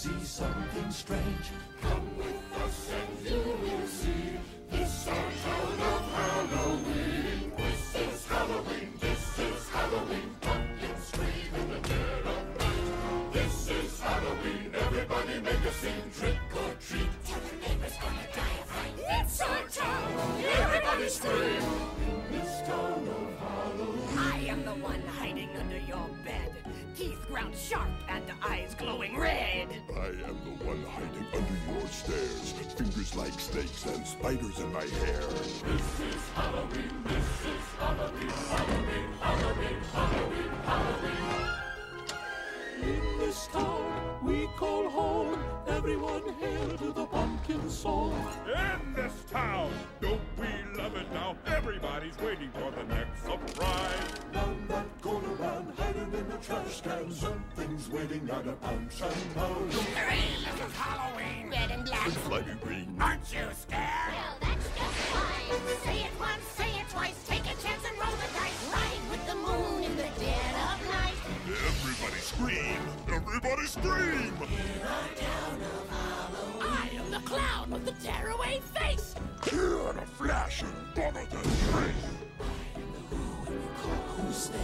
See something strange? Come with us and you will see. This our town of Halloween. This is Halloween. This is Halloween. Pumpkins scream in the dead of night. This is Halloween. Everybody make a scene. Trick or treat. Tell the neighbors gonna die of fright. It's our town. Everybody scream. This town of Halloween. I am the one hiding under your bed. Teeth ground sharp and eyes glowing red. I am the one hiding under your stairs. Fingers like snakes and spiders in my hair. This is Halloween, this is Halloween, Halloween, Halloween, Halloween, Halloween. In this town we call home, everyone hail to the pumpkin song. In this town, don't we love it now? Everybody's waiting for the next surprise. None that corner around hiding in the trash can. Something's waiting at a punch and pound. Hooray, this is Halloween. Red and black. Slimy green. Aren't you scared? Well, that's just fine. Say it once, say it twice, take a chance and roll the dice. Ride with the moon in the dead of night. Everybody scream! Everybody scream! I am the clown with the tearaway face. Here in a flash and bother the trace. Who's there?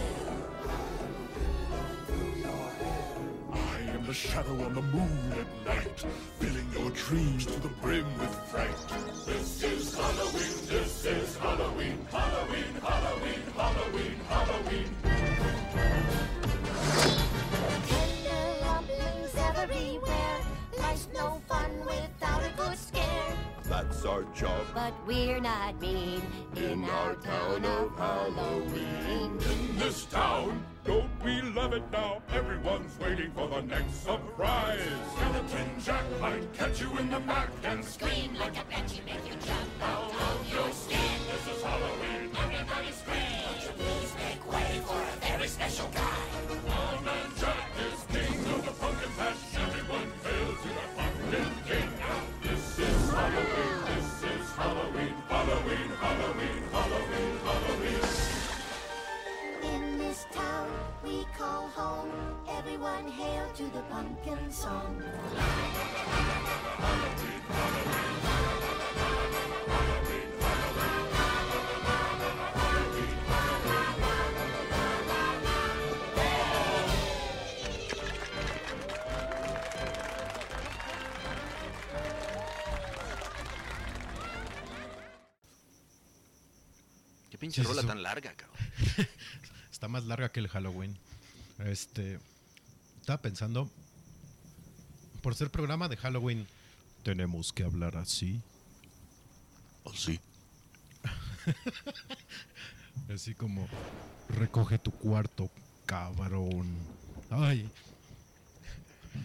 I am the shadow on the moon at night, filling your dreams to the brim with fright. This is Halloween, this is Halloween, Halloween, Halloween, Halloween, Halloween. Tender rumblings everywhere. Life's no fun without a good scare. That's our job But we're not mean in our town of Halloween. In this town, don't we love it now? Everyone's waiting for the next surprise. Skeleton Jack might catch you in the back and Scream like a banshee, make you jump out Everyone hail to the pumpkin song. Qué pinche Sí, rola tan larga, cabrón. Está más larga que el Halloween. Este. Estaba pensando. Por ser programa de Halloween, tenemos que hablar así. Así. Así como. Recoge tu cuarto, cabrón. Ay.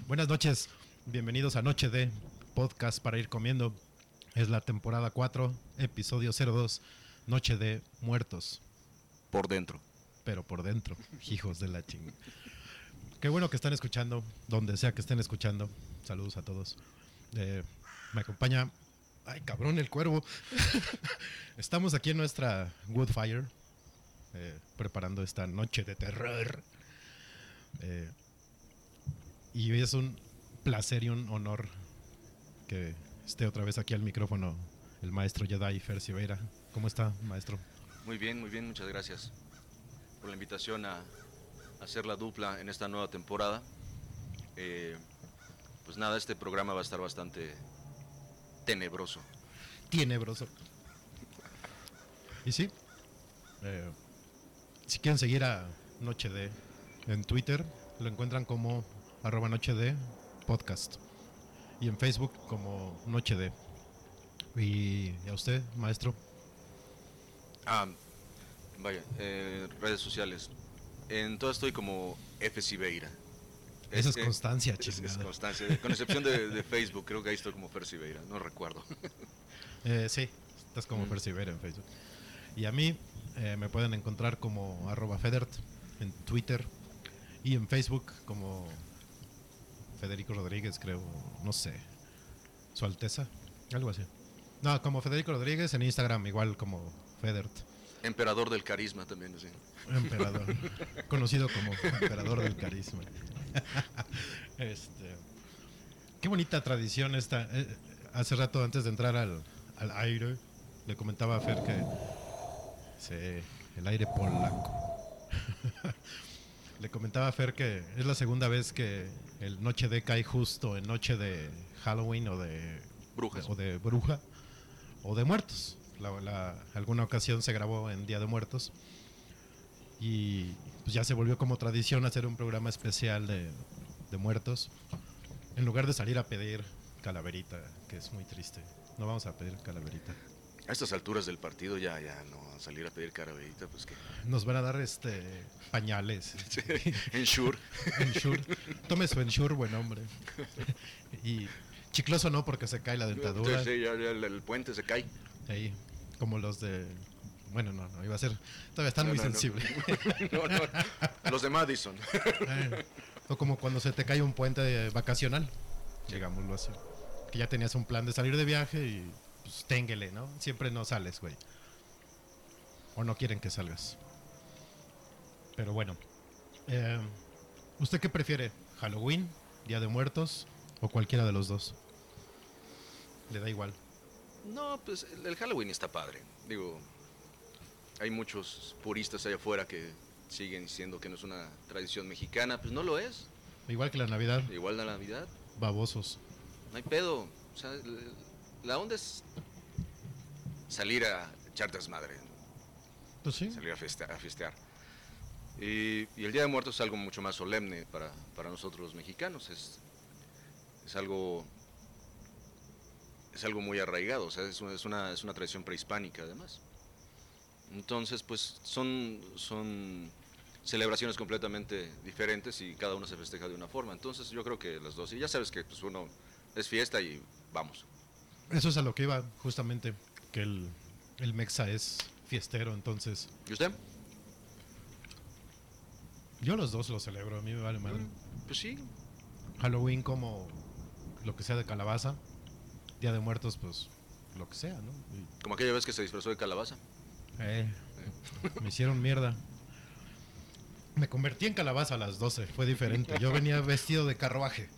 Buenas noches. Bienvenidos a Noche de Podcast para ir comiendo. Es la temporada 4, episodio 02, Noche de Muertos. Por dentro. pero por dentro, hijos de la ching. Qué bueno que están escuchando, donde sea que estén escuchando. Saludos a todos. Eh, me acompaña. Ay, cabrón, el cuervo. Estamos aquí en nuestra Woodfire, eh, preparando esta noche de terror. Eh, y es un placer y un honor que esté otra vez aquí al micrófono el maestro Jedi Fer Silveira. ¿Cómo está, maestro? Muy bien, muy bien, muchas gracias por la invitación a hacer la dupla en esta nueva temporada. Eh, pues nada, este programa va a estar bastante tenebroso. Tenebroso. Y sí, eh, si quieren seguir a Noche de en Twitter, lo encuentran como arroba Noche de podcast. Y en Facebook como Noche de. Y a usted, maestro. Ah, vaya, eh, redes sociales. En todo estoy como F. Sibeira. Esa es eh, constancia, es- es constancia, con excepción de, de Facebook, creo que ahí estoy como Fer Sibeira, no recuerdo. Eh, sí, estás como Mm. En Facebook. Y a mí eh, me pueden encontrar como arroba Federt en Twitter y en Facebook como Federico Rodríguez, creo, no sé, Su Alteza, algo así. No, como Federico Rodríguez en Instagram, igual como Federt, Emperador del carisma también, así. emperador, conocido como emperador del carisma. este, qué bonita tradición esta. eh, hace rato, antes de entrar al, al aire, le comentaba a Fer que sí, el aire polaco. le comentaba a Fer que es la segunda vez que el Noche de cae justo en noche de Halloween o de Brujas. o de bruja o de muertos. La, la- alguna ocasión se grabó en Día de Muertos y pues ya se volvió como tradición hacer un programa especial de, de muertos en lugar de salir a pedir calaverita, que es muy triste. No vamos a pedir calaverita. A estas alturas del partido ya, ya, no salir a pedir caraverita, pues que... Nos van a dar este pañales. Ensure. Ensure. Tome su Ensure, buen hombre. Y chicloso no, porque se cae la dentadura. Sí, ya, ya el, el puente se cae. Ahí, como los de. Bueno, no, no, iba a ser. Todavía están No, muy no, sensibles. No, no, los de Madison. Eh, o como cuando se te cae un puente vacacional, digámoslo así. Que ya tenías un plan de salir de viaje y pues ténguele, ¿no? Siempre no sales, güey. O no quieren que salgas. Pero bueno. eh, ¿Usted qué prefiere? ¿Halloween? ¿Día de Muertos? ¿O cualquiera de los dos? Le da igual. No, pues el, Halloween está padre. Digo, hay muchos puristas allá afuera que siguen diciendo que no es una tradición mexicana. Pues no lo es. Igual que la Navidad, Igual la Navidad. babosos. No hay pedo. O sea, la onda es salir a echar desmadre, Pues sí. salir a, feste- a festear. Y, y el Día de Muertos es algo mucho más solemne para, para nosotros los mexicanos. Es, es algo es algo muy arraigado, o sea, es una, es una, es una tradición prehispánica además. Entonces, pues son, son celebraciones completamente diferentes y cada uno se festeja de una forma. Entonces yo creo que las dos, y ya sabes que pues uno es fiesta y vamos. Eso es a lo que iba, justamente. Que el, el Mexa es fiestero, entonces. ¿Y usted? Yo los dos los celebro, a mí me vale madre. Pues sí, Halloween como lo que sea de calabaza. Día de Muertos, pues lo que sea, ¿no? Y, como aquella vez que se disfrazó de calabaza. eh, me hicieron mierda. Me convertí en calabaza a las 12, fue diferente. Yo venía vestido de carruaje.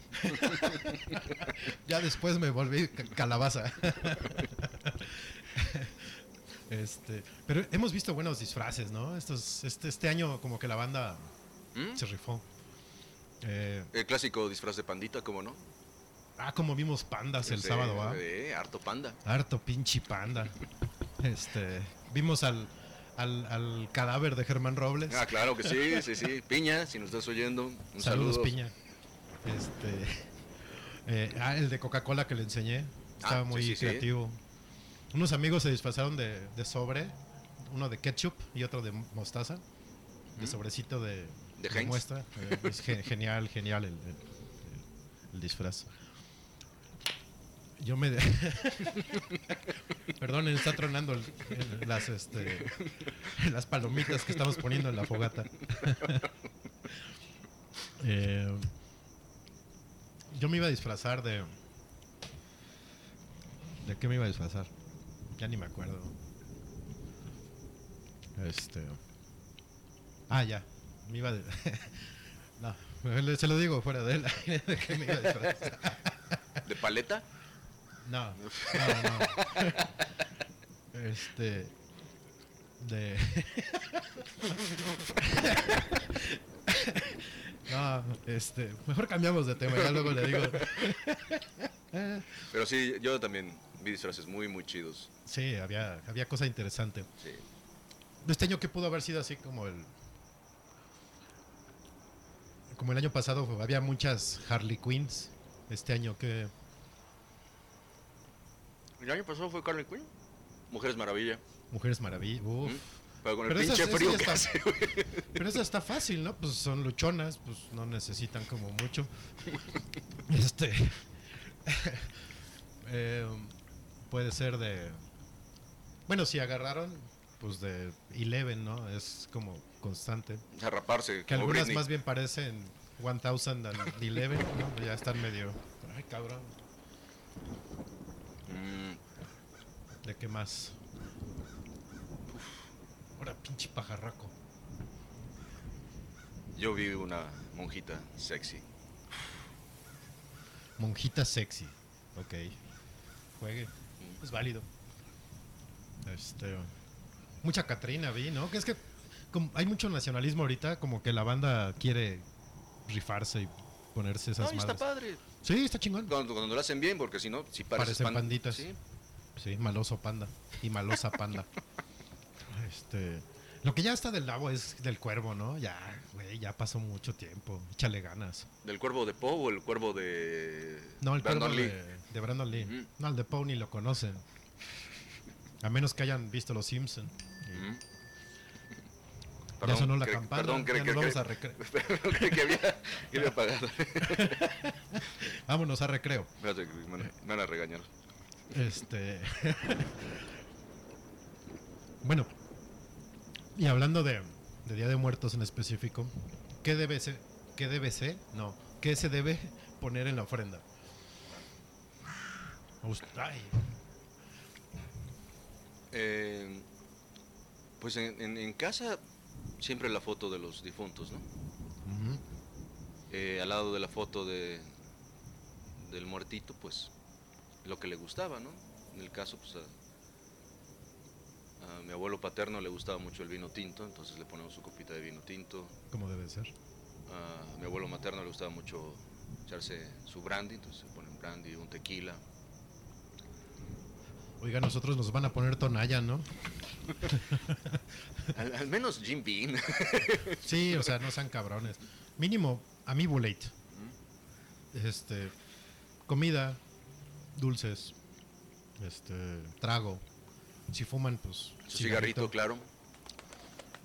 ya después me volví ca- calabaza. este, pero hemos visto buenos disfraces, ¿no? Estos, este, este año como que la banda ¿Mm? se rifó. Eh, El clásico disfraz de pandita, ¿cómo no? Ah, como vimos pandas el Sí, sábado, ¿ah? harto panda. Harto pinche panda. Este, vimos al, al, al cadáver de Germán Robles. Ah, claro que sí, sí, sí. Piña, si nos estás oyendo, un Saludos, saludo. Piña. Este, eh, ah, el de Coca-Cola que le enseñé. Estaba Ah, muy sí, sí. creativo. Unos amigos se disfrazaron de, de sobre, uno de ketchup y otro de mostaza. De sobrecito de, ¿De muestra. Eh, es ge- genial, genial el, el- el- el disfraz. Yo me. Perdonen, está tronando el- las, este, las palomitas que estamos poniendo en la fogata. Eh, yo me iba a disfrazar de. ¿De qué me iba a disfrazar? Ya ni me acuerdo. Este. Ah, ya. Me iba de. no, se lo digo fuera de él. ¿De qué me iba a disfrazar? ¿De paleta? No, no, no. Este. de... no, este, mejor cambiamos de tema, ya luego le digo. Pero sí, yo también vi disfraces muy, muy chidos. Sí, había, había cosa interesante. Sí. Este año que pudo haber sido así como el... Como el año pasado había muchas Harley Quinns. Este año que... El año pasado fue Carly Quinn. Mujeres Maravilla. Mujeres Maravilla. Uf. ¿Mm? Pero con el Pero pinche frío que está- hace, güey. Pero eso está fácil, ¿no? Pues son luchonas, pues no necesitan como mucho. Este. eh, puede ser de. Bueno, si agarraron, pues de Eleven, ¿no? Es como constante. A raparse. Que algunas Britney. más bien parecen 1011, ¿no? Ya están medio. Ay, cabrón. Mm, ¿De qué más? Ahora, pinche pajarraco. yo vi una monjita sexy. Monjita sexy. Ok. Juegue. Es válido. Este. Mucha Catrina vi, ¿no? Que es que como hay mucho nacionalismo ahorita, como que la banda quiere rifarse y ponerse esas Ay, está madres. padre. Sí, está chingón. Cuando, cuando lo hacen bien, porque si no, si pareces Parecen pan- panditas. Sí. Sí, maloso panda. Y malosa panda. este. Lo que ya está del lado es del cuervo, ¿no? Ya, güey, ya pasó mucho tiempo. Échale ganas. ¿Del cuervo de Poe o el cuervo de. No, el Brandon cuervo Lee? de, de Brandon Lee. No, el de Poe ni lo conocen. A menos que hayan visto Los Simpson. Ujú. ya sonó la campana. Perdón, creí ya que, nos vamos a recreo. que había, que había apagado. Vámonos a recreo. Me van a regañar. Este. bueno. Y hablando de, de Día de Muertos en específico, ¿qué debe ser? ¿Qué debe ser? No. ¿Qué se debe poner en la ofrenda? Ay, Eh, pues en, en- en casa, siempre la foto de los difuntos, ¿no? Eh, al lado de la foto de, del muertito, pues lo que le gustaba, ¿no? En el caso, pues a, a mi abuelo paterno le gustaba mucho el vino tinto, entonces le ponemos su copita de vino tinto. Como debe ser. A mi abuelo materno le gustaba mucho echarse su brandy, entonces se ponen brandy, un tequila. Oiga, nosotros nos van a poner tonalla, ¿no? Al, al menos Jim Beam. Sí, o sea, no sean cabrones. Mínimo, a mí bulate. Este, comida, dulces, este, trago. Si fuman, pues. Su cigarrito, claro.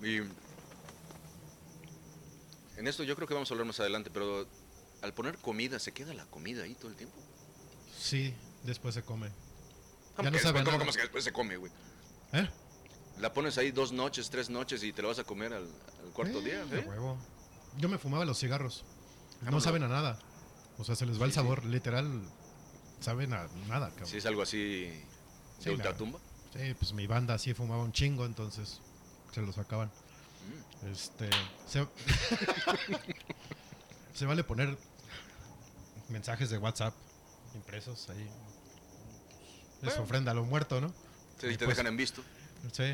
Y en esto yo creo que vamos a hablar más adelante, pero al poner comida, ¿se queda la comida ahí todo el tiempo? Sí, después se come. ¿Cómo Ya no sabe cómo- nada. cómo es que después se come, güey? ¿Eh? La pones ahí dos noches, tres noches y te la vas a comer al, al cuarto Eh, día. ¿eh? huevo. Yo me fumaba los cigarros. No Vámonos. saben a nada. O sea, se les va el sí. sabor, literal. Saben a nada, cabrón. Si es algo así de Sí, la-. Sí, pues mi banda sí fumaba un chingo, entonces se lo sacaban. Mm. Este. Se, se vale poner mensajes de WhatsApp impresos ahí. Es Bueno. ofrenda a lo muerto, ¿no? Sí, Y te pues- dejan en visto. Sí,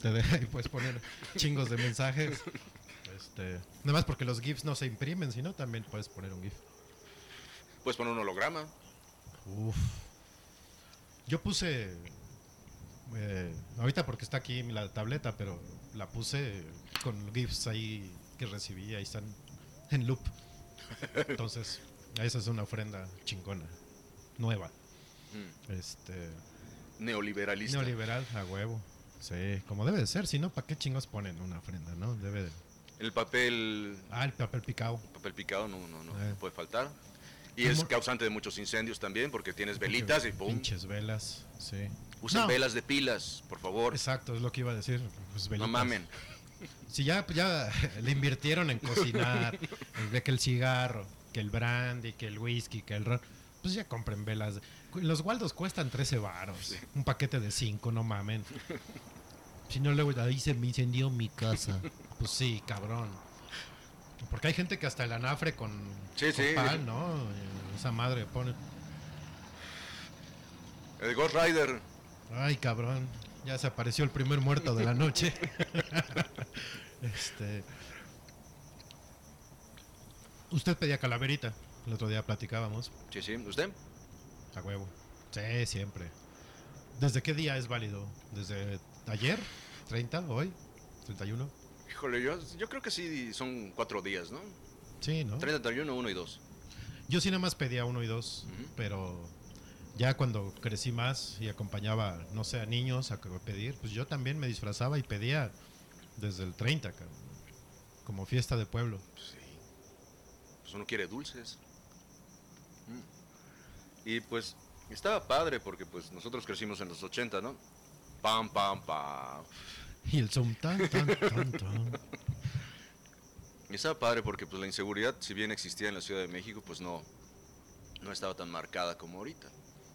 te deja y puedes poner chingos de mensajes. Este, nada más porque los GIFs no se imprimen, sino también puedes poner un GIF. Puedes poner un holograma. Uf. Yo puse. eh, ahorita porque está aquí la tableta, pero la puse con GIFs ahí que recibí, ahí están en loop. Entonces, esa es una ofrenda chingona, nueva. Mm. Este. Neoliberalista. Neoliberal, a huevo. Sí, como debe de ser, si no, ¿para qué chingos ponen una ofrenda, no? Debe de. El papel, Ah, el papel picado. papel picado no, no, no Eh. puede faltar. Y es causante de muchos incendios también porque tienes velitas y pum. Pinches velas, sí. Usen No. velas de pilas, por favor. Exacto, es lo que iba a decir. Pues No mamen. Si ya, ya le invirtieron en cocinar, de que el cigarro, que el brandy, que el whisky, que el ron, pues ya compren velas. Los Waldos cuestan 13 varos. Un paquete de 5, no mamen. Si no, luego ahí se me incendió mi casa. Pues sí, cabrón. Porque hay gente que hasta el anafre con Sí, sí. copal, ¿no? Esa madre pone. El Ghost Rider. Ay, cabrón. Ya se apareció el primer muerto de la noche. este. Usted pedía calaverita. El otro día platicábamos. Sí, sí. ¿Usted? A huevo. Sí, siempre. ¿Desde qué día es válido? ¿Desde ayer? ¿30? ¿Hoy? ¿31? Híjole, yo, yo creo que sí son cuatro días, ¿no? Sí, ¿no? 30, 31, 1 y 2. Yo sí nada más pedía uno y dos, pero ya cuando crecí más y acompañaba, no sé, a niños a pedir, pues yo también me disfrazaba y pedía desde el 30, cabrón. Como fiesta de pueblo. Sí. Pues uno quiere dulces. Mm. Y pues estaba padre porque pues nosotros crecimos en los 80, ¿no? Pam, pam, pam. Y el zoom tan, tan, tan, tan. Y estaba padre porque pues la inseguridad, si bien existía en la Ciudad de México, pues no, no estaba tan marcada como ahorita.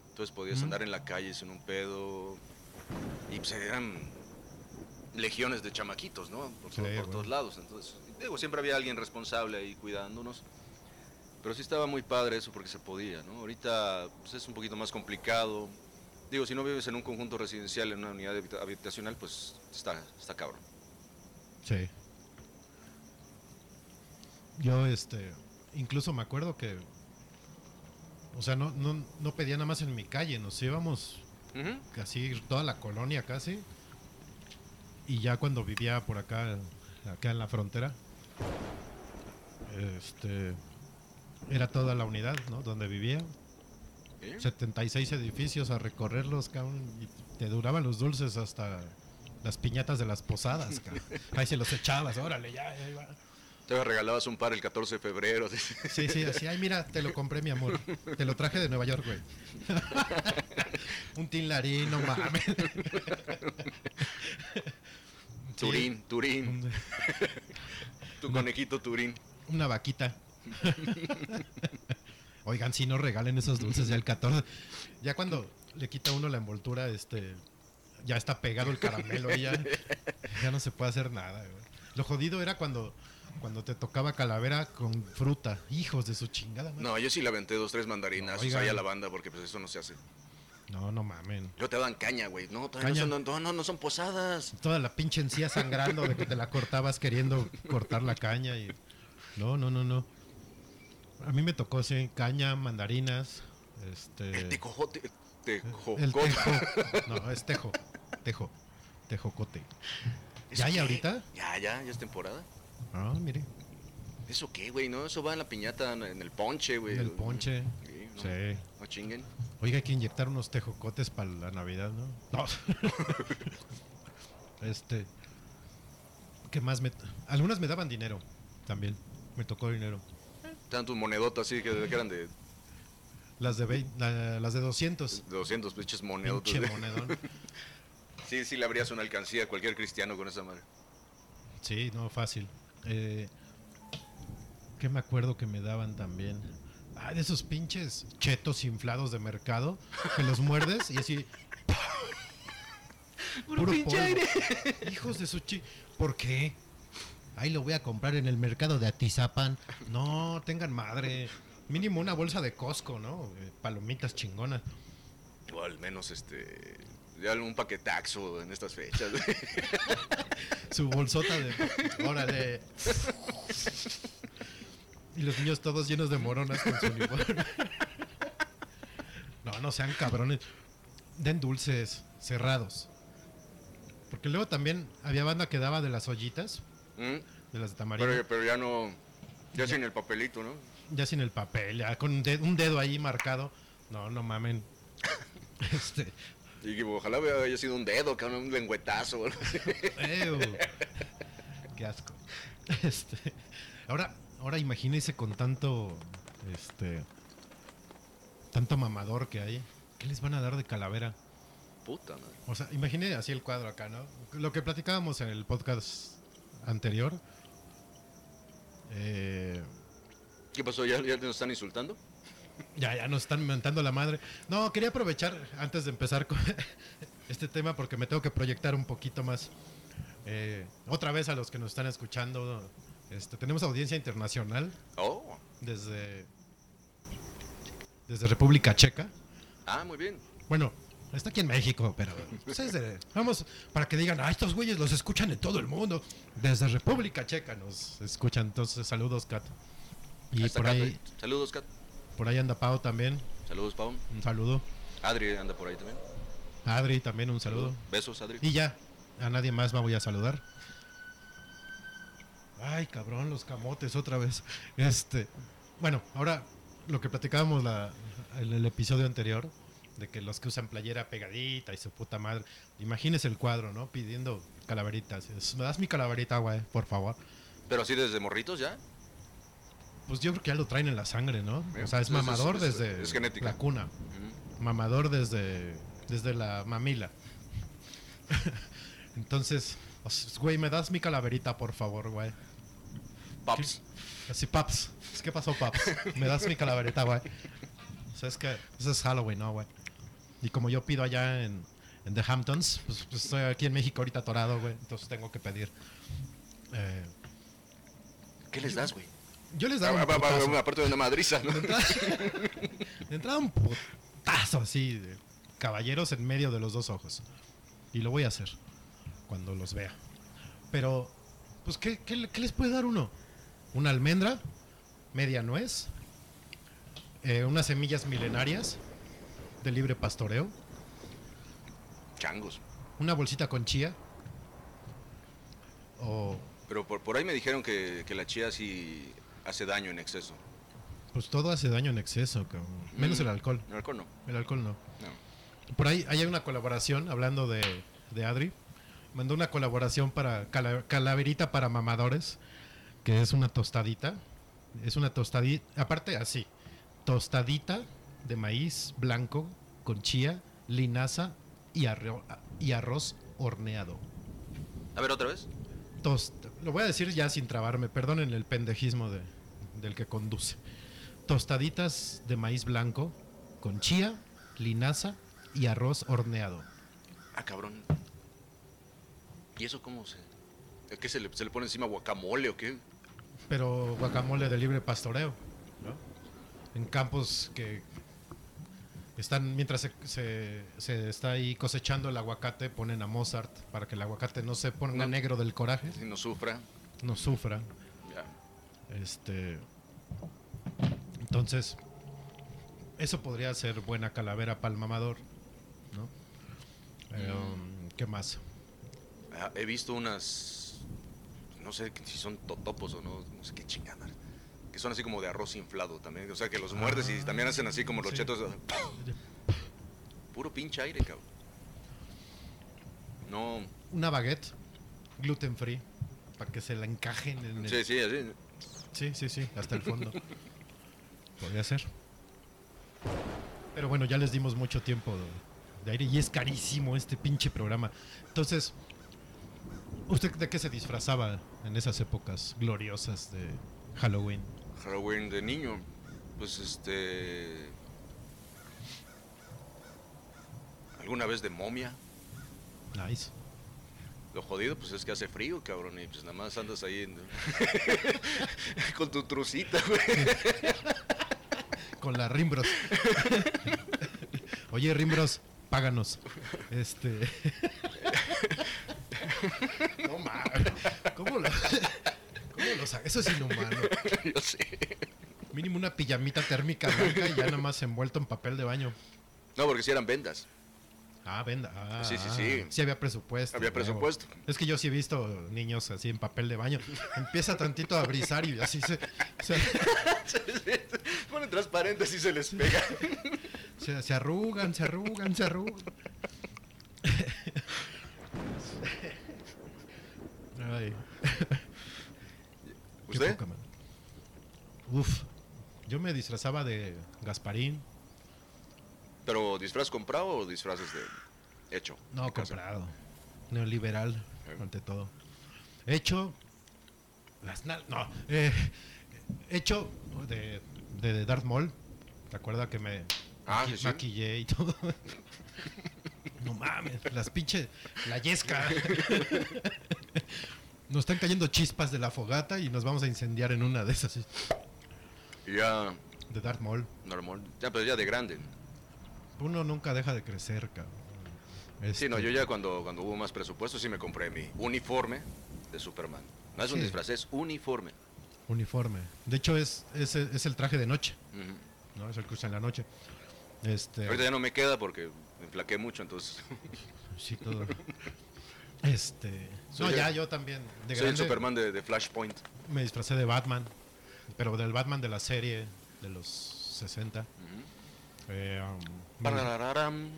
Entonces podías andar en la calle sin un pedo. Y pues eran legiones de chamaquitos, ¿no? Por, Sí, por bueno. todos lados. Entonces, digo, siempre había alguien responsable ahí cuidándonos. Pero sí estaba muy padre eso porque se podía, ¿no? Ahorita pues, es un poquito más complicado. Digo, si no vives en un conjunto residencial, en una unidad habita- habitacional, pues está, está cabrón. Sí. Yo, este, incluso me acuerdo que, o sea, no, no, no pedía nada más en mi calle, nos íbamos casi toda la colonia casi. Y ya cuando vivía por acá, acá en la frontera, este, era toda la unidad, ¿no? Donde vivía. ¿Eh? 76 edificios a recorrerlos, cabrón, y te duraban los dulces hasta las piñatas de las posadas, cabrón. Ahí se los echabas, órale, ya, ahí va. Te regalabas un par el 14 de febrero. Sí, sí, así, ay, mira, te lo compré, mi amor. Te lo traje de Nueva York, güey. Un tinlarín, no mames. Sí, Turín, Turín, tu conejito Turín. Una vaquita. Oigan, si no regalen esos dulces ya el 14. Ya cuando le quita uno la envoltura, este. Ya está pegado el caramelo ahí, ya, ya no se puede hacer nada. güey. Lo jodido era cuando, cuando te tocaba calavera con fruta. Hijos de su chingada. madre. No, yo sí le aventé dos, tres mandarinazos Oigan. ahí a la banda porque pues eso no se hace. No, no mamen. Yo te dan caña, güey. No, Caña. No, son, no, no, no son posadas. Toda la pinche encía sangrando de que te la cortabas queriendo cortar la caña y. No, no, no, no. A mí me tocó, sí, caña, mandarinas. Este. Tejojote. Tejocote. El tejo. No, es tejo. Tejo. Tejocote. ¿Ya hay ahorita? Ya, ya, ya es temporada. Ah, mire. ¿Eso qué, güey? No, eso va en la piñata, en el ponche, güey. En el ponche. Sí, no, Sí. no chinguen. Oiga, hay que inyectar unos tejocotes para la Navidad, ¿no? No. este. ¿Qué más me.? Algunas me daban dinero también. Me tocó dinero. Tantos monedotas así que, que eran de Las de, vein- la- las de 200. 200 pinches monedotas. Pinche monedón. Sí, sí le abrías una alcancía a cualquier cristiano con esa madre. Sí, no, fácil. Eh, ¿Qué me acuerdo que me daban también? Ah, de esos pinches chetos inflados de mercado que los muerdes y así. Puro polvo. Hijos de su chi. ¿Por qué? Ahí lo voy a comprar en el mercado de Atizapan. No, tengan madre. Mínimo una bolsa de Costco, ¿no? Eh, Palomitas chingonas. O al menos este. Ya un paquetaxo en estas fechas. Su bolsota de. Órale. Y los niños todos llenos de moronas con su uniforme. No, no sean cabrones. Den dulces cerrados. Porque luego también había banda que daba de las ollitas, ¿Mm? de las de tamarindo, pero, pero ya no. Ya sin el papelito, ¿no? ya sin el papel, ya con un dedo, un dedo ahí marcado. No, no mamen. Este, Y que ojalá haya sido un dedo, cabrón, un lengüetazo. o algo así. Ew. Qué asco. Este, ahora, ahora imagínense con tanto, este, tanto mamador que hay. ¿Qué les van a dar de calavera? Puta madre. O sea, imagine así el cuadro acá, ¿no? Lo que platicábamos en el podcast anterior. Eh, ¿Qué pasó? ¿Ya, ya nos están insultando? ya, ya nos están mentando la madre. No, quería aprovechar antes de empezar con este tema porque me tengo que proyectar un poquito más. Eh, otra vez a los que nos están escuchando, este, tenemos audiencia internacional Oh. desde, desde República Checa. Ah, muy bien. Bueno, Está aquí en México, pero pues, es de- vamos para que digan, ah, estos güeyes los escuchan en todo el mundo. Desde República Checa nos escuchan. Entonces, saludos, Kat. Y por Kat, ahí, ahí. Saludos, Kat. por ahí anda Pau también. Saludos, Pau. Un saludo. Adri anda por ahí también. Adri también un saludo. Besos, Adri. Y ya, a nadie más me voy a saludar. Ay, cabrón, los camotes otra vez. Este, bueno, ahora lo que platicábamos la, en el episodio anterior, de que los que usan playera pegadita y su puta madre. Imagínese el cuadro, ¿no? Pidiendo calaveritas. ¿Me das mi calaverita, güey, por favor? Pero así desde morritos ya. Pues yo creo que ya lo traen en la sangre, ¿no? O sea, es mamador es- desde es genética. la cuna. Mamador desde, desde la mamila. Entonces, güey, ¿me das mi calaverita, por favor, güey? Paps. Así, paps. ¿Qué pasó, paps? ¿Me das mi calaverita, güey? O sea, es que eso es Halloween, ¿no, güey? Y como yo pido allá en, en The Hamptons, pues, pues estoy aquí en México ahorita atorado, güey. Entonces tengo que pedir. Eh, ¿Qué les das, güey? yo les daba un ah, ah, putazo. Una parte de una madriza, ¿no? De entrada un putazo así, de caballeros en medio de los dos ojos. Y lo voy a hacer cuando los vea. Pero, pues, ¿qué, qué qué les puede dar uno? Una almendra, media nuez, eh, unas semillas milenarias de libre pastoreo, Changos. una bolsita con chía, o Pero por, por ahí me dijeron que, que la chía sí hace daño en exceso. pues todo hace daño en exceso, cabrón. menos Mm. el alcohol. El alcohol no. El alcohol no. No. Por ahí hay una colaboración, hablando de, de Adri. Mandó una colaboración para cala- calaverita para mamadores, que es una tostadita. Es una tostadita, aparte así, tostadita de maíz blanco con chía, linaza y, arro- y arroz horneado. A ver, otra vez. Tost lo voy a decir ya sin trabarme, perdonen el pendejismo de- del que conduce. Tostaditas de maíz blanco con chía, linaza y arroz horneado. Ah, cabrón. ¿Y eso cómo se.? ¿Es que se le, se le pone encima guacamole o qué? Pero guacamole de libre pastoreo, ¿no? En campos que están, mientras se, se- se está ahí cosechando el aguacate, ponen a Mozart para que el aguacate no se ponga No. negro del coraje, Si no sufra. no sufra. Ya. Este. Entonces, eso podría ser buena calavera para el mamador, ¿no? Eh, um, ¿Qué más? Ah, he visto unas. No sé si son totopos o no. No sé qué chingada. Son así como de arroz inflado también. O sea, que los muerdes y también hacen así como los sí. chetos. Puro pinche aire, cabrón. No. Una baguette gluten free para que se la encajen en el. Sí, sí, así. Sí, sí, sí, hasta el fondo. Podría ser. Pero bueno, ya les dimos mucho tiempo de, de aire y es carísimo este pinche programa. Entonces, ¿usted de qué se disfrazaba en esas épocas gloriosas de Halloween? Halloween de niño. Pues este. Alguna vez de momia. Nice. Lo jodido, pues es que hace frío, cabrón, y pues nada más andas ahí en- con tu trucita, güey. Con la Rimbros. Oye, Rimbros, páganos. Este. no mames. ¿Cómo lo.? ¿Cómo lo sa- Eso es inhumano. Yo sé. Mínimo una pijamita térmica blanca y ya nada más envuelto en papel de baño. No, porque si eran vendas. Ah, venda. Ah, Sí, sí, sí. Sí había presupuesto. Había presupuesto. Es que yo sí he visto niños así en papel de baño. Empieza tantito a brisar y así se, se, Ponen transparentes y se les pega. se- se arrugan, se arrugan, se arrugan. Ay. Uf. Yo me disfrazaba de Gasparín. ¿Pero disfraz comprado o disfraces de hecho? No, de casa? comprado. Neoliberal, ante todo. Hecho. Las nal- No. eh, hecho de, de Darth Maul. ¿Te acuerdas que me Ah, maqui- sí, sí. maquillé y todo? no mames, las pinches. La yesca. Nos están cayendo chispas de la fogata y nos vamos a incendiar en una de esas. Ya, De Darth Maul. normal. Ya, pero ya de grande. uno nunca deja de crecer, cabrón. Sí, no, Este, yo ya cuando, cuando hubo más presupuesto sí me compré mi uniforme de Superman. No es un disfraz, es uniforme. Uniforme. De hecho, es, es, es el traje de noche. ¿no? Es el que usa en la noche. Este, Ahorita ya no me queda porque me enflaqué mucho, entonces sí, todo. Este. Soy no, el- ya yo también. De soy el Superman de, de Flashpoint. me disfracé de Batman, pero del Batman de la serie de los 60. Eh, um, me- Parararam.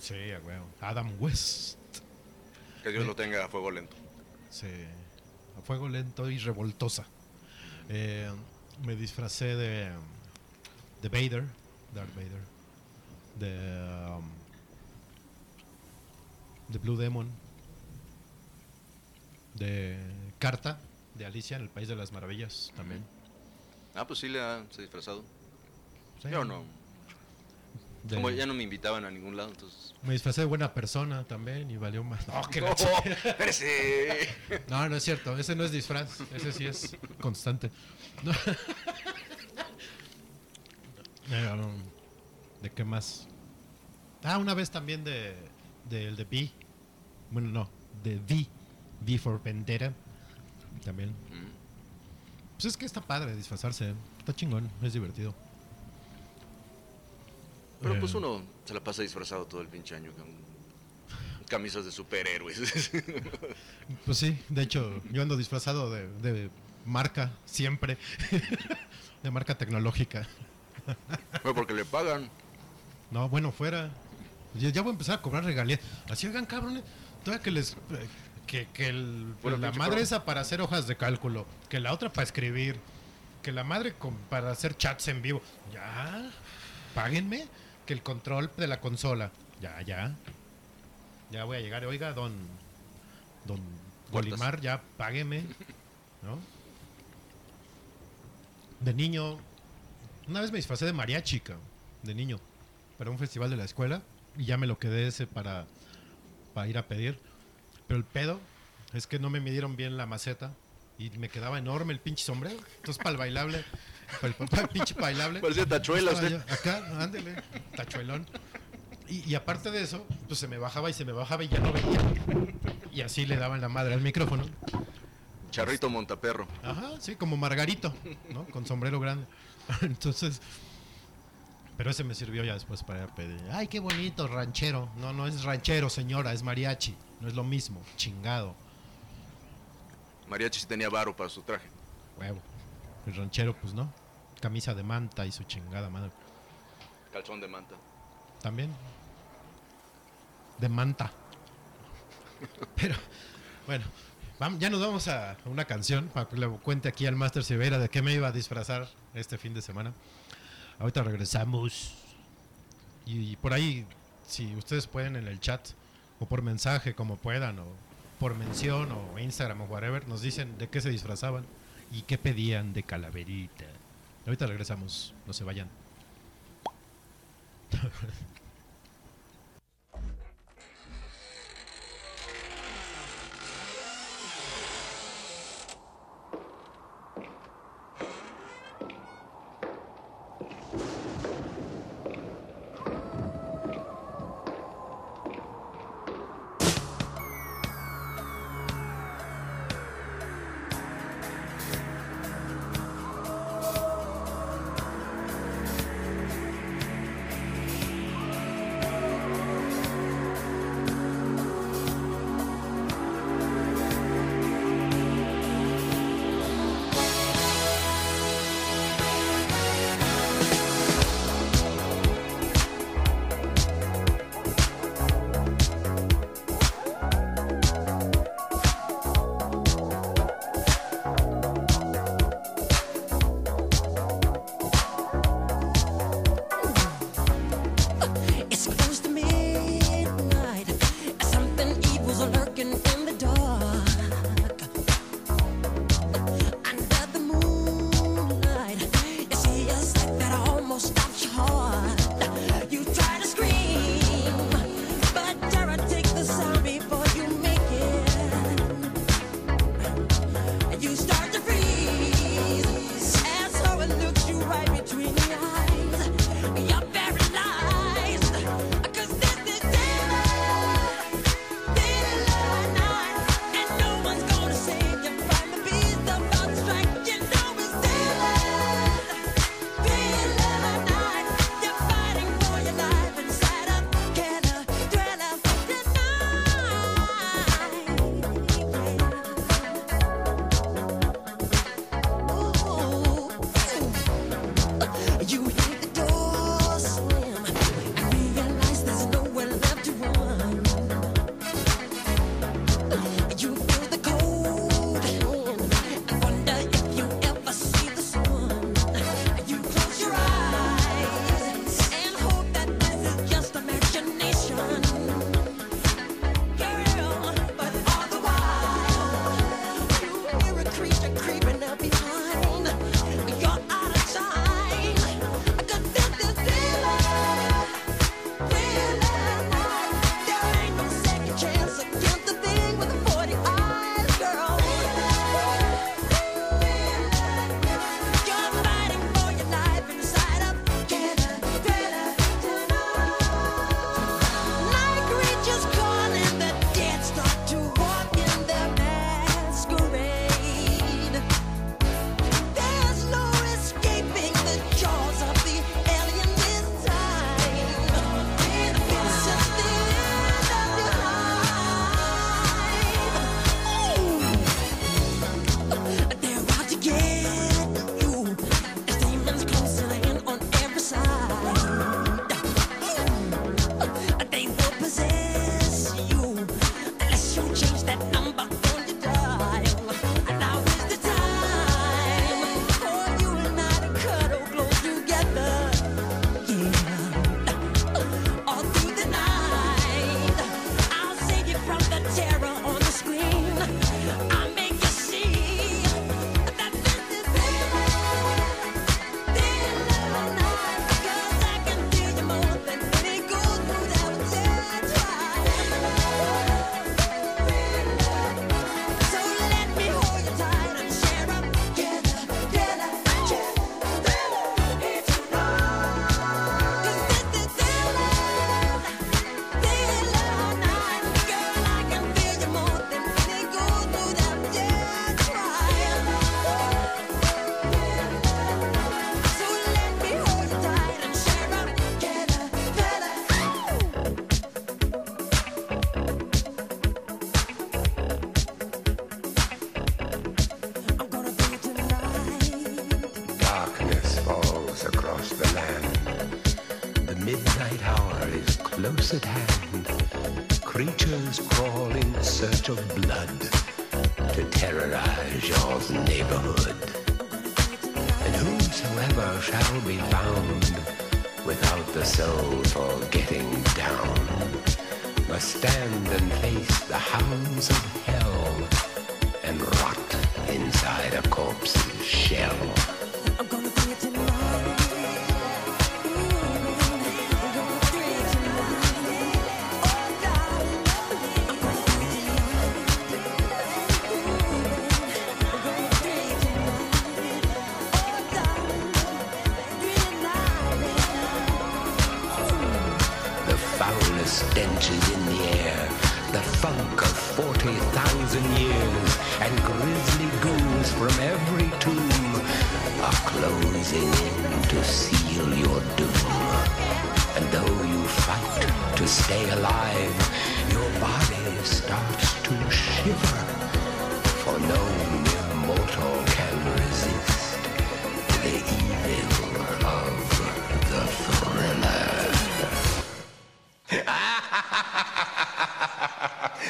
sí, a huevo. Adam West. Que Dios lo tenga a fuego lento. Sí, a fuego lento y revoltosa. Eh, me disfracé de, de Vader, Darth Vader, de, um, de Blue Demon, de Carta, de Alicia en el País de las Maravillas también. Ah, pues sí le ha se ha disfrazado. Sí. Yo no. De- Como ya no me invitaban a ningún lado, entonces. Me disfracé de buena persona también y valió más. No, que la ¡No! No, no es cierto. Ese no es disfraz. Ese sí es constante. No. Eh, um, ¿De qué más? Ah, una vez también de del de V. Bueno, no, de V. V for Vendetta. También. Mm. Pues es que está padre disfrazarse. Está chingón, es divertido. Pero Eh, pues uno se la pasa disfrazado todo el pinche año con camisas de superhéroes. Pues sí, de hecho, yo ando disfrazado de, de marca siempre. de marca tecnológica. Bueno, porque le pagan. No, bueno, fuera. Ya, ya voy a empezar a cobrar regalías. Así, oigan, cabrones. Todavía que les. Que, que el- Bueno, la madre esa para hacer hojas de cálculo. Que la otra para escribir. Que la madre con- para hacer chats en vivo. Ya. Páguenme. Que el control de la consola. Ya, ya. Ya voy a llegar. Oiga, don. Don. Golimar, ya págueme. ¿No? De niño. Una vez me disfracé de mariachi, cabrón, de niño, para un festival de la escuela y ya me lo quedé ese para, para ir a pedir. Pero el pedo es que no me midieron bien la maceta y me quedaba enorme el pinche sombrero. Entonces para el bailable, para el, para el pinche bailable. Parecía tachuela usted. yo Acá, ándele, tachuelón. Y, y aparte de eso, pues se me bajaba y se me bajaba y ya no veía. Y así le daban la madre al micrófono. Charrito Montaperro. Ajá, sí, como Margarito, ¿no? Con sombrero grande. Entonces, pero ese me sirvió ya después para pedir. Ay, qué bonito, ranchero. No, no es ranchero, señora, es mariachi. No es lo mismo, chingado. Mariachi sí tenía varo para su traje. Huevo. El ranchero, pues no. Camisa de manta y su chingada madre. Calzón de manta. También. De manta. Pero, bueno, vam- ya nos vamos a una canción para que le cuente aquí al Master Silveira de qué me iba a disfrazar este fin de semana. Ahorita regresamos. Y, por ahí, si ustedes pueden en el chat, o por mensaje, como puedan, o por mención, o Instagram, o whatever, nos dicen de qué se disfrazaban y qué pedían de calaverita. Ahorita regresamos, no se vayan.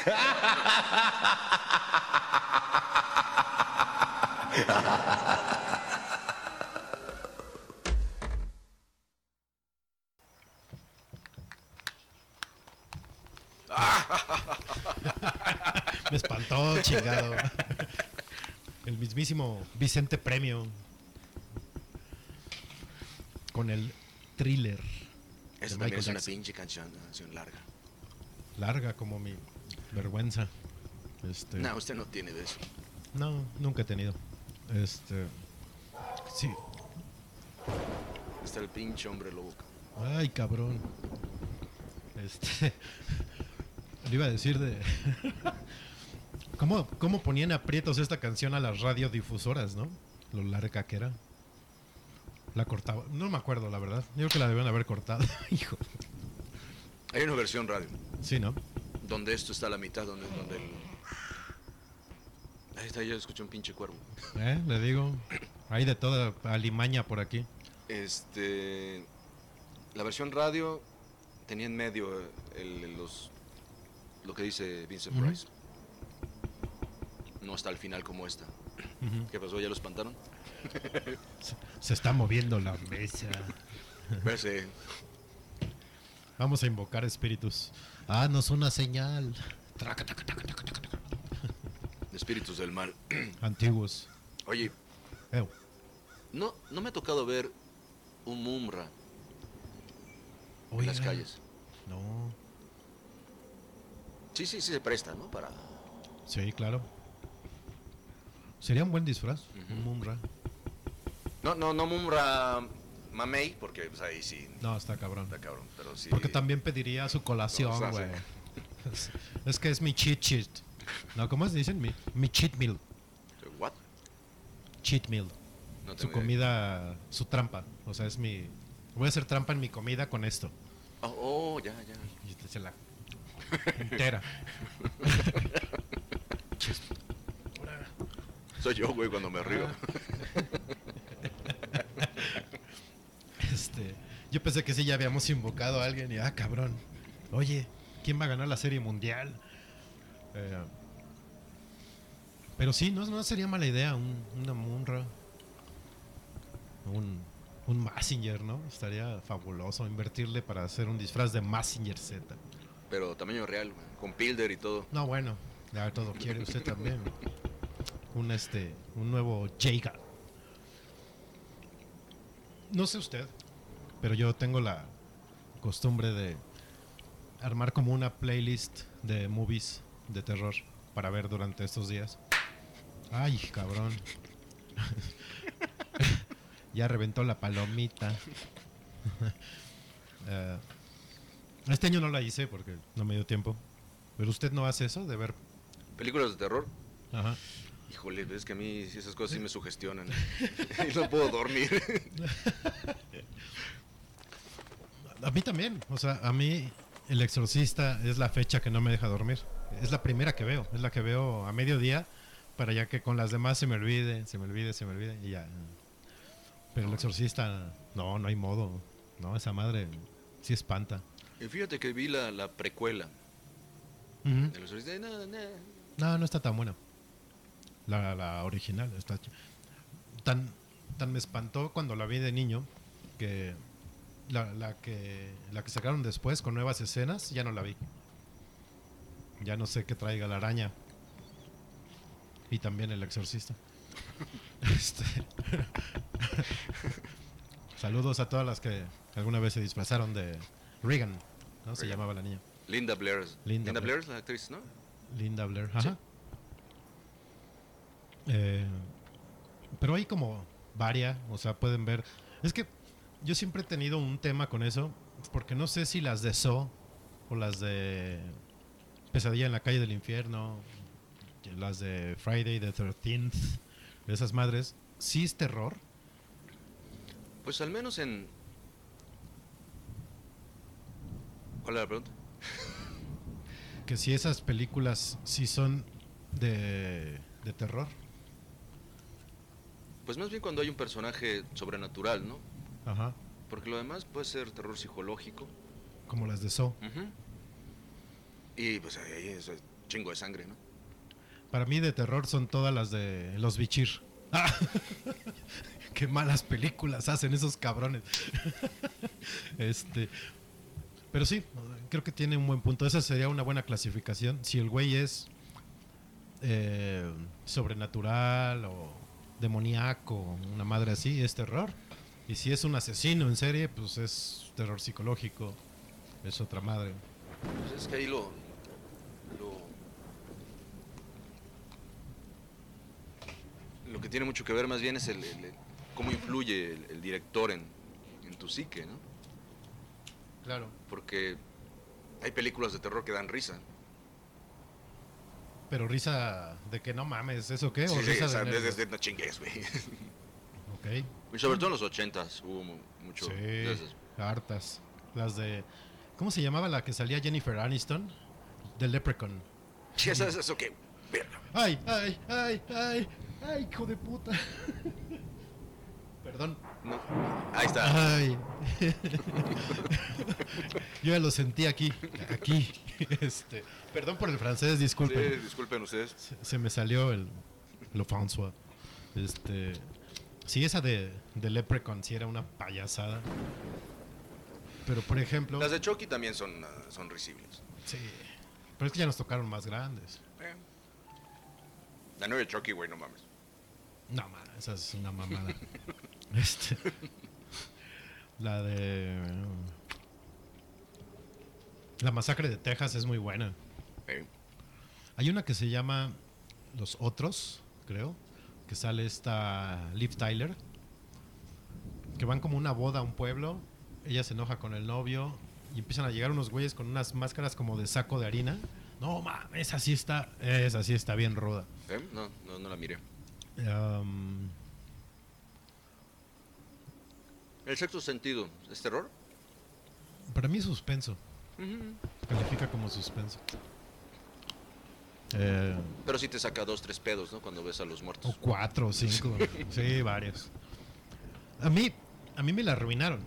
Me espantó, chingado. El mismísimo Vicente Premio. Con el thriller. Esa también es una pinche canción, canción larga. Larga como mi vergüenza. Este, No, usted no tiene de eso. no, nunca he tenido. Este. Sí. Está el pinche hombre lobo. Ay, cabrón. Este. Le iba a decir de. ¿Cómo, ¿Cómo ponían aprietos esta canción a las radiodifusoras, no? Lo larga que era. La cortaba. No me acuerdo, la verdad. Yo creo que la debían haber cortado. Hijo. Hay una versión radio Sí, ¿no? Donde esto está a la mitad, donde, donde el... Ahí está, ya escuché un pinche cuervo. ¿Eh? Le digo. Hay de toda alimaña por aquí. Este, la versión radio tenía en medio el- el- los, lo que dice Vincent Ujú. Price. No hasta el final como esta. ¿Qué pasó? ¿Ya lo espantaron? Se, se está moviendo la mesa. Parece- Vamos a invocar espíritus. Ah, no es una señal. Espíritus del mal. Antiguos. Oye, Eh, no, no me ha tocado ver un Mumra en las calles. No. Sí, sí, sí se presta, ¿no? Para... Sí, claro. Sería un buen disfraz. Un Mumra. No, no, no Mumra Mamey, porque pues, ahí sí No, está cabrón. está cabrón, pero sí... Porque también pediría su colación, güey. es, que es mi cheat cheat. No, ¿cómo se dicen? Mi, mi cheat meal. ¿What? Cheat meal. No Su idea. comida, su trampa. O sea, es mi... Voy a hacer trampa en mi comida con esto. Oh, oh, ya, ya. Y te- se la entera. Soy yo, güey, cuando me río. Este, yo pensé que sí ya habíamos invocado a alguien y ah, cabrón. Oye, ¿quién va a ganar la serie mundial? Eh, pero sí, no, no sería mala idea un, una Munra. Un, un Massinger, ¿no? Estaría fabuloso invertirle para hacer un disfraz de Massinger Z. Pero tamaño real, con Pilder y todo. No, bueno, ya todo quiere usted también. Un este, un nuevo Jaga. No sé usted, pero yo tengo la costumbre de armar como una playlist de movies de terror para ver durante estos días. Ay, cabrón. ya reventó la palomita. Eh, este año no la hice porque no me dio tiempo. Pero usted no hace eso de ver. Películas de terror. Ajá. Híjole, es que a mí esas cosas sí me sugestionan. y no puedo dormir. A mí también. O sea, a mí El Exorcista es la fecha que no me deja dormir. Es la primera que veo. Es la que veo a mediodía para ya que con las demás se me olvide, se me olvide, se me olvide y ya. Pero El Exorcista, no, no hay modo. No, esa madre sí espanta. Y fíjate que vi la, la precuela Ujú. de los Exorcistas. No, no. No, no está tan buena. La, la original está tan tan me espantó cuando la vi de niño que la, la que la que sacaron después con nuevas escenas ya no la vi. Ya no sé qué traiga la araña. Y también el exorcista. Este, Saludos a todas las que alguna vez se disfrazaron de Regan, ¿no? Se llamaba la niña. Linda Blair. Linda Linda, Blair. Blair es la actriz, ¿no? Linda Blair. Ajá. Eh, pero hay como varia, o sea, pueden ver. Es que yo siempre he tenido un tema con eso, porque no sé si las de So o las de Pesadilla en la calle del infierno, las de Friday the 13th, de esas madres, sí es terror. Pues al menos en. ¿Cuál era la pregunta? Que si esas películas sí son de, de terror. Pues más bien cuando hay un personaje sobrenatural, ¿no? Ajá. Porque lo demás puede ser terror psicológico. Como las de So. Y pues ahí es es chingo de sangre, ¿no? Para mí de terror son todas las de los Bichir. Ah, Qué malas películas hacen esos cabrones. este, pero sí, creo que tiene un buen punto. Esa sería una buena clasificación. Si el güey es eh, sobrenatural o demoníaco, una madre así, es terror. Y si es un asesino en serie, pues es terror psicológico. Es otra madre. Pues es que ahí lo. Lo, lo que tiene mucho que ver más bien es el, el- el- cómo influye el, el director en, en tu psique, ¿no? Claro. Porque hay películas de terror que dan risa. Pero risa de que no mames, ¿eso qué? Sí, o sí, risa o sea, de de- nervios? de- de- no chingues, güey. Y sobre todo en los ochentas hubo mu- mucho Sí, de esas. hartas. Las de. ¿Cómo se llamaba la que salía Jennifer Aniston? De Leprechaun. Sí, eso, eso, eso que. ¡Ay, ay, ay, ay! ¡Ay, hijo de puta! Perdón. No. Ahí está. ¡Ay! Yo ya lo sentí aquí. Aquí. Este. Perdón por el francés, Sí, disculpen. disculpen ustedes. Se, se me salió el. Lo François. Este. Sí, esa de, de Leprechaun sí era una payasada. Pero por ejemplo. Las de Chucky también son, ah, son risibles. Sí. Pero es que ya nos tocaron más grandes. Eh. La nueva de Chucky, güey, no mames. No, ma, esa es una mamada. este. La de. La masacre de Texas es muy buena. Eh. Hay una que se llama Los Otros, creo. Que sale esta Liv Tyler. Que van como una boda a un pueblo. Ella se enoja con el novio. Y empiezan a llegar unos güeyes con unas máscaras como de saco de harina. No mames, esa sí está. Esa sí está bien ruda. ¿Eh? No, no, no la miré. Um, El sexto sentido, ¿es terror? para mí es suspenso. Califica como suspenso. Eh, Pero sí te saca dos, tres pedos, ¿no? Cuando ves a los o muertos. cuatro o cinco. sí, varios. A mí, a mí me la arruinaron.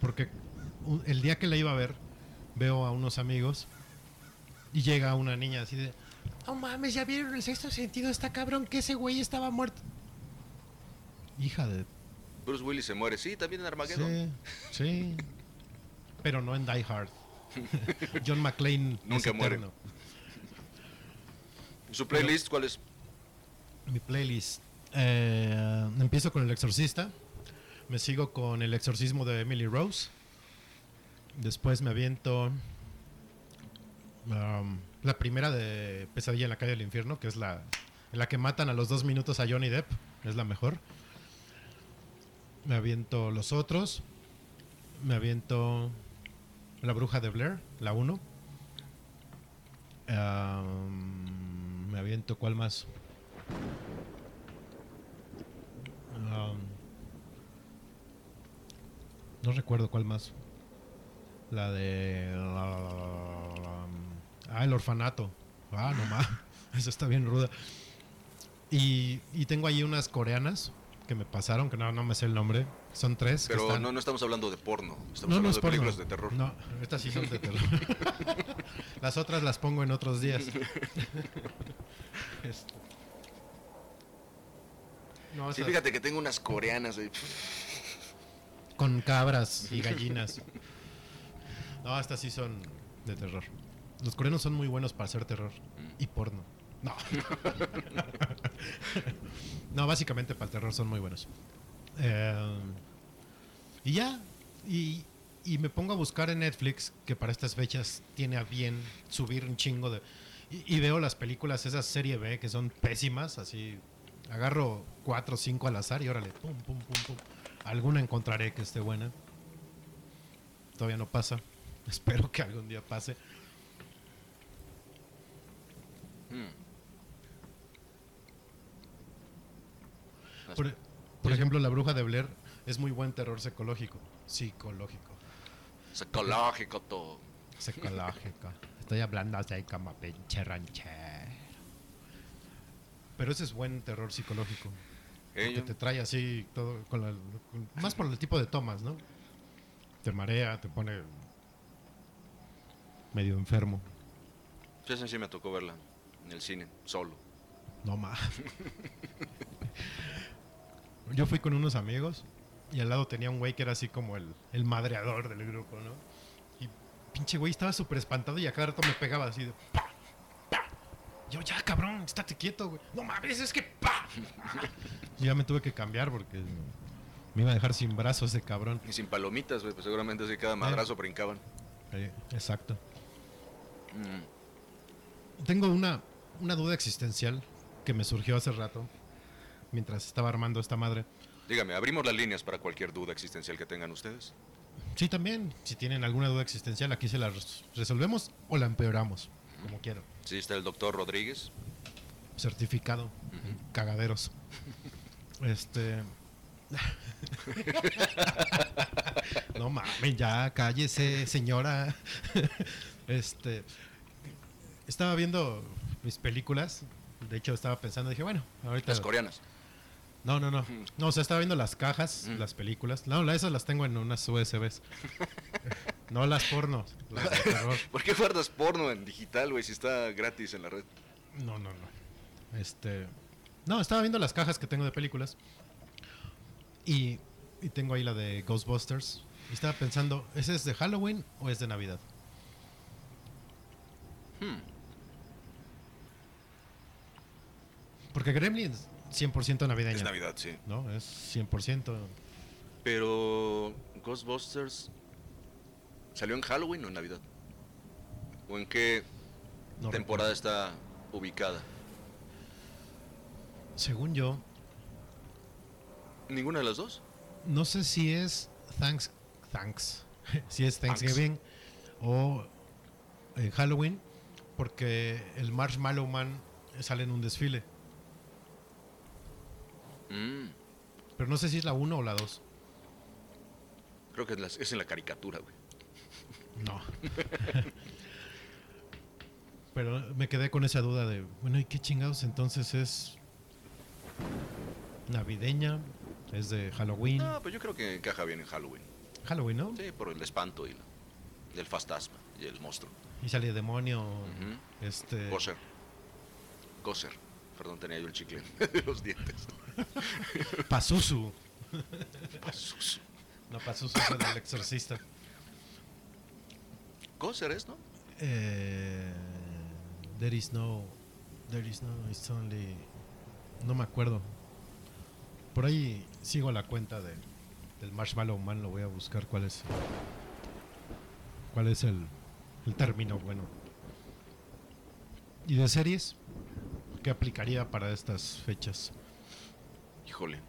Porque el día que la iba a ver, veo a unos amigos y llega una niña así de. No mames, ya vieron el sexto sentido, está cabrón que ese güey estaba muerto. Hija de. Bruce Willis se muere. Sí, también en Armageddon. Sí, sí. Pero no en Die Hard. John McClane Nunca muere. Eterno. ¿Su playlist cuál es? Mi playlist. Eh, empiezo con El Exorcista. Me sigo con El Exorcismo de Emily Rose. Después me aviento um, la primera de Pesadilla en la calle del infierno, que es la en la que matan a los dos minutos a Johnny Depp. Es la mejor. Me aviento los otros. Me aviento La Bruja de Blair, la 1. Me aviento, ¿cuál más? No recuerdo cuál más. La de. ah, el orfanato. Ah, no más. Esa está bien ruda. Y, y tengo ahí unas coreanas que me pasaron, que no, no me sé el nombre. Son tres. Pero están- no, no estamos hablando de porno, estamos no, no hablando es de porno. películas de terror. No, estas sí son de terror. las otras las pongo en otros días. Este. No, Sí, fíjate que tengo unas coreanas ahí. Con cabras y gallinas. No, estas sí son de terror. Los coreanos son muy buenos para hacer terror. Y porno. No. no, básicamente para el terror son muy buenos. Eh, y ya. Y, y me pongo a buscar en Netflix, que para estas fechas tiene a bien subir un chingo de... Y, y veo las películas, esas serie B, que son pésimas, así... Agarro cuatro o cinco al azar y órale, pum, pum, pum, pum. Alguna encontraré que esté buena. Todavía no pasa. Espero que algún día pase. Por, por ejemplo, La Bruja de Blair es muy buen terror psicológico. Psicológico. Psicológico todo. Psicológico. Estoy hablando así como pinche ranchero. Pero ese es buen terror psicológico. Eh, Que te trae así todo con la- con- más por el tipo de tomas, ¿no? Te marea, te pone medio enfermo. Sí, sí me tocó verla en el cine, solo. No más. Yo fui con unos amigos y al lado tenía un güey que era así como el, el madreador del grupo, ¿no? Y pinche güey estaba súper espantado y a cada rato me pegaba así de pa, pa. Yo, ya cabrón, estate quieto, güey. No mames, es que pa. Y ya me tuve que cambiar porque me iba a dejar sin brazos ese cabrón. Y sin palomitas, güey, pues seguramente así cada madrazo brincaban. Eh, exacto. Mm. Tengo una, una duda existencial que me surgió hace rato mientras estaba armando esta madre. Dígame, abrimos las líneas para cualquier duda existencial que tengan ustedes. Sí, también, si tienen alguna duda existencial, aquí se la res- resolvemos o la empeoramos, como quieran. Sí, está el doctor Rodríguez. Certificado, cagaderos. Este. no mames, ya cállese, señora. este. Estaba viendo mis películas. De hecho, estaba pensando, dije, bueno, ahorita. Las coreanas. No, no, no. No, o sea, estaba viendo las cajas, las películas. No, esas las tengo en unas USBs. no las pornos, las de terror. ¿Por qué guardas porno en digital, güey, si está gratis en la red? No, no, no. Este. No, estaba viendo las cajas que tengo de películas. Y, y tengo ahí la de Ghostbusters. Y estaba pensando, ¿ese es de Halloween o es de Navidad? Hmm. Porque Gremlins 100% navideña. Es Navidad, sí. ¿No? Es 100%. Pero Ghostbusters salió en Halloween o en Navidad? ¿O en qué No temporada está ubicada? Según yo, ¿Ninguna de las dos? no sé si es Thanks, thanks, si es Thanksgiving o eh, Halloween, porque el Marshmallow Man sale en un desfile. Mm, Pero no sé si es la 1 o la 2. creo que es, las- es en la caricatura, güey. No. Pero me quedé con esa duda de, bueno, ¿y qué chingados entonces es navideña? ¿Es de Halloween? No, pues yo creo que encaja bien en Halloween. Halloween, ¿no? Sí, por el espanto y, la- y el fantasma y el monstruo. Y sale demonio, este... Gosser. Gosser. Perdón, tenía yo el chicle de los dientes. Pazuzu. Pazuzu. No, Pazuzu es el del exorcista. Gosser es, ¿no? Eh, there is no... There is no... It's only... No me acuerdo. Por ahí sigo la cuenta de, del Marshmallow Man. Lo voy a buscar cuál es... ¿Cuál es el, el término bueno? ¿Y de series? ¿Qué aplicaría para estas fechas? Híjole.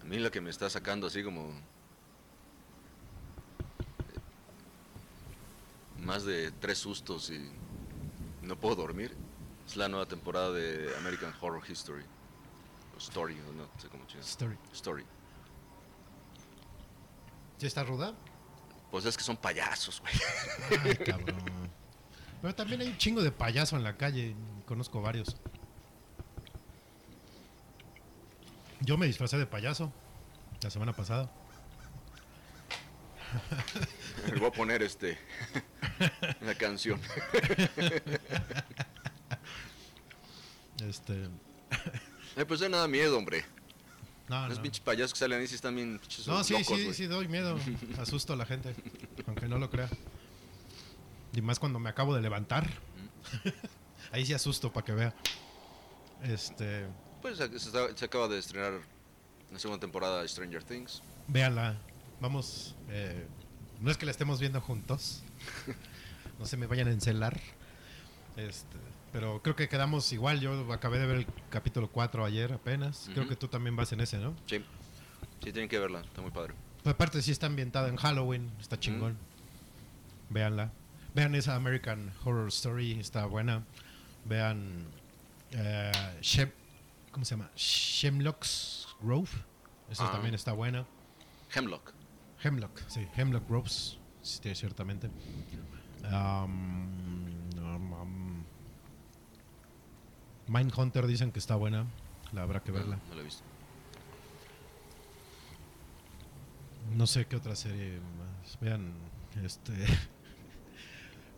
A mí la que me está sacando así como... eh, Más de tres sustos y no puedo dormir. Es la nueva temporada de American Horror History. O Story, o no sé cómo chingados. Story. Story. ¿Ya está ruda? Pues es que son payasos, güey. Ay, cabrón. Pero también hay un chingo de payaso en la calle. Conozco varios. Yo me disfracé de payaso la semana pasada. Le voy a poner este la canción. Este. Ay, pues nada miedo, hombre. No, Los no. pinches payasos que salen ahí sí están bien pinches No, sí, locos, sí, sí, doy miedo. Asusto a la gente, aunque no lo crea. Y más cuando me acabo de levantar. Ahí sí asusto para que vea. Este, Pues se, está- se acaba de estrenar la segunda temporada de Stranger Things. véanla. Vamos, eh, no es que la estemos viendo juntos. No se me vayan a encelar. Este, pero creo que quedamos igual. Yo acabé de ver el capítulo 4 ayer apenas. Creo que tú también vas en ese, ¿no? Sí. Sí, tienen que verla, está muy padre. Pues aparte sí está ambientada en Halloween, está chingón. Véanla. Vean esa American Horror Story, está buena. Vean eh, Shem- ¿cómo se llama? Hemlock's Grove. Esa Ah. también está buena. Hemlock. Hemlock, sí, Hemlock Groves, sí, ciertamente. Um, um, um, Mindhunter dicen que está buena, la habrá que verla. No, no la he visto. No sé qué otra serie más. Vean, este.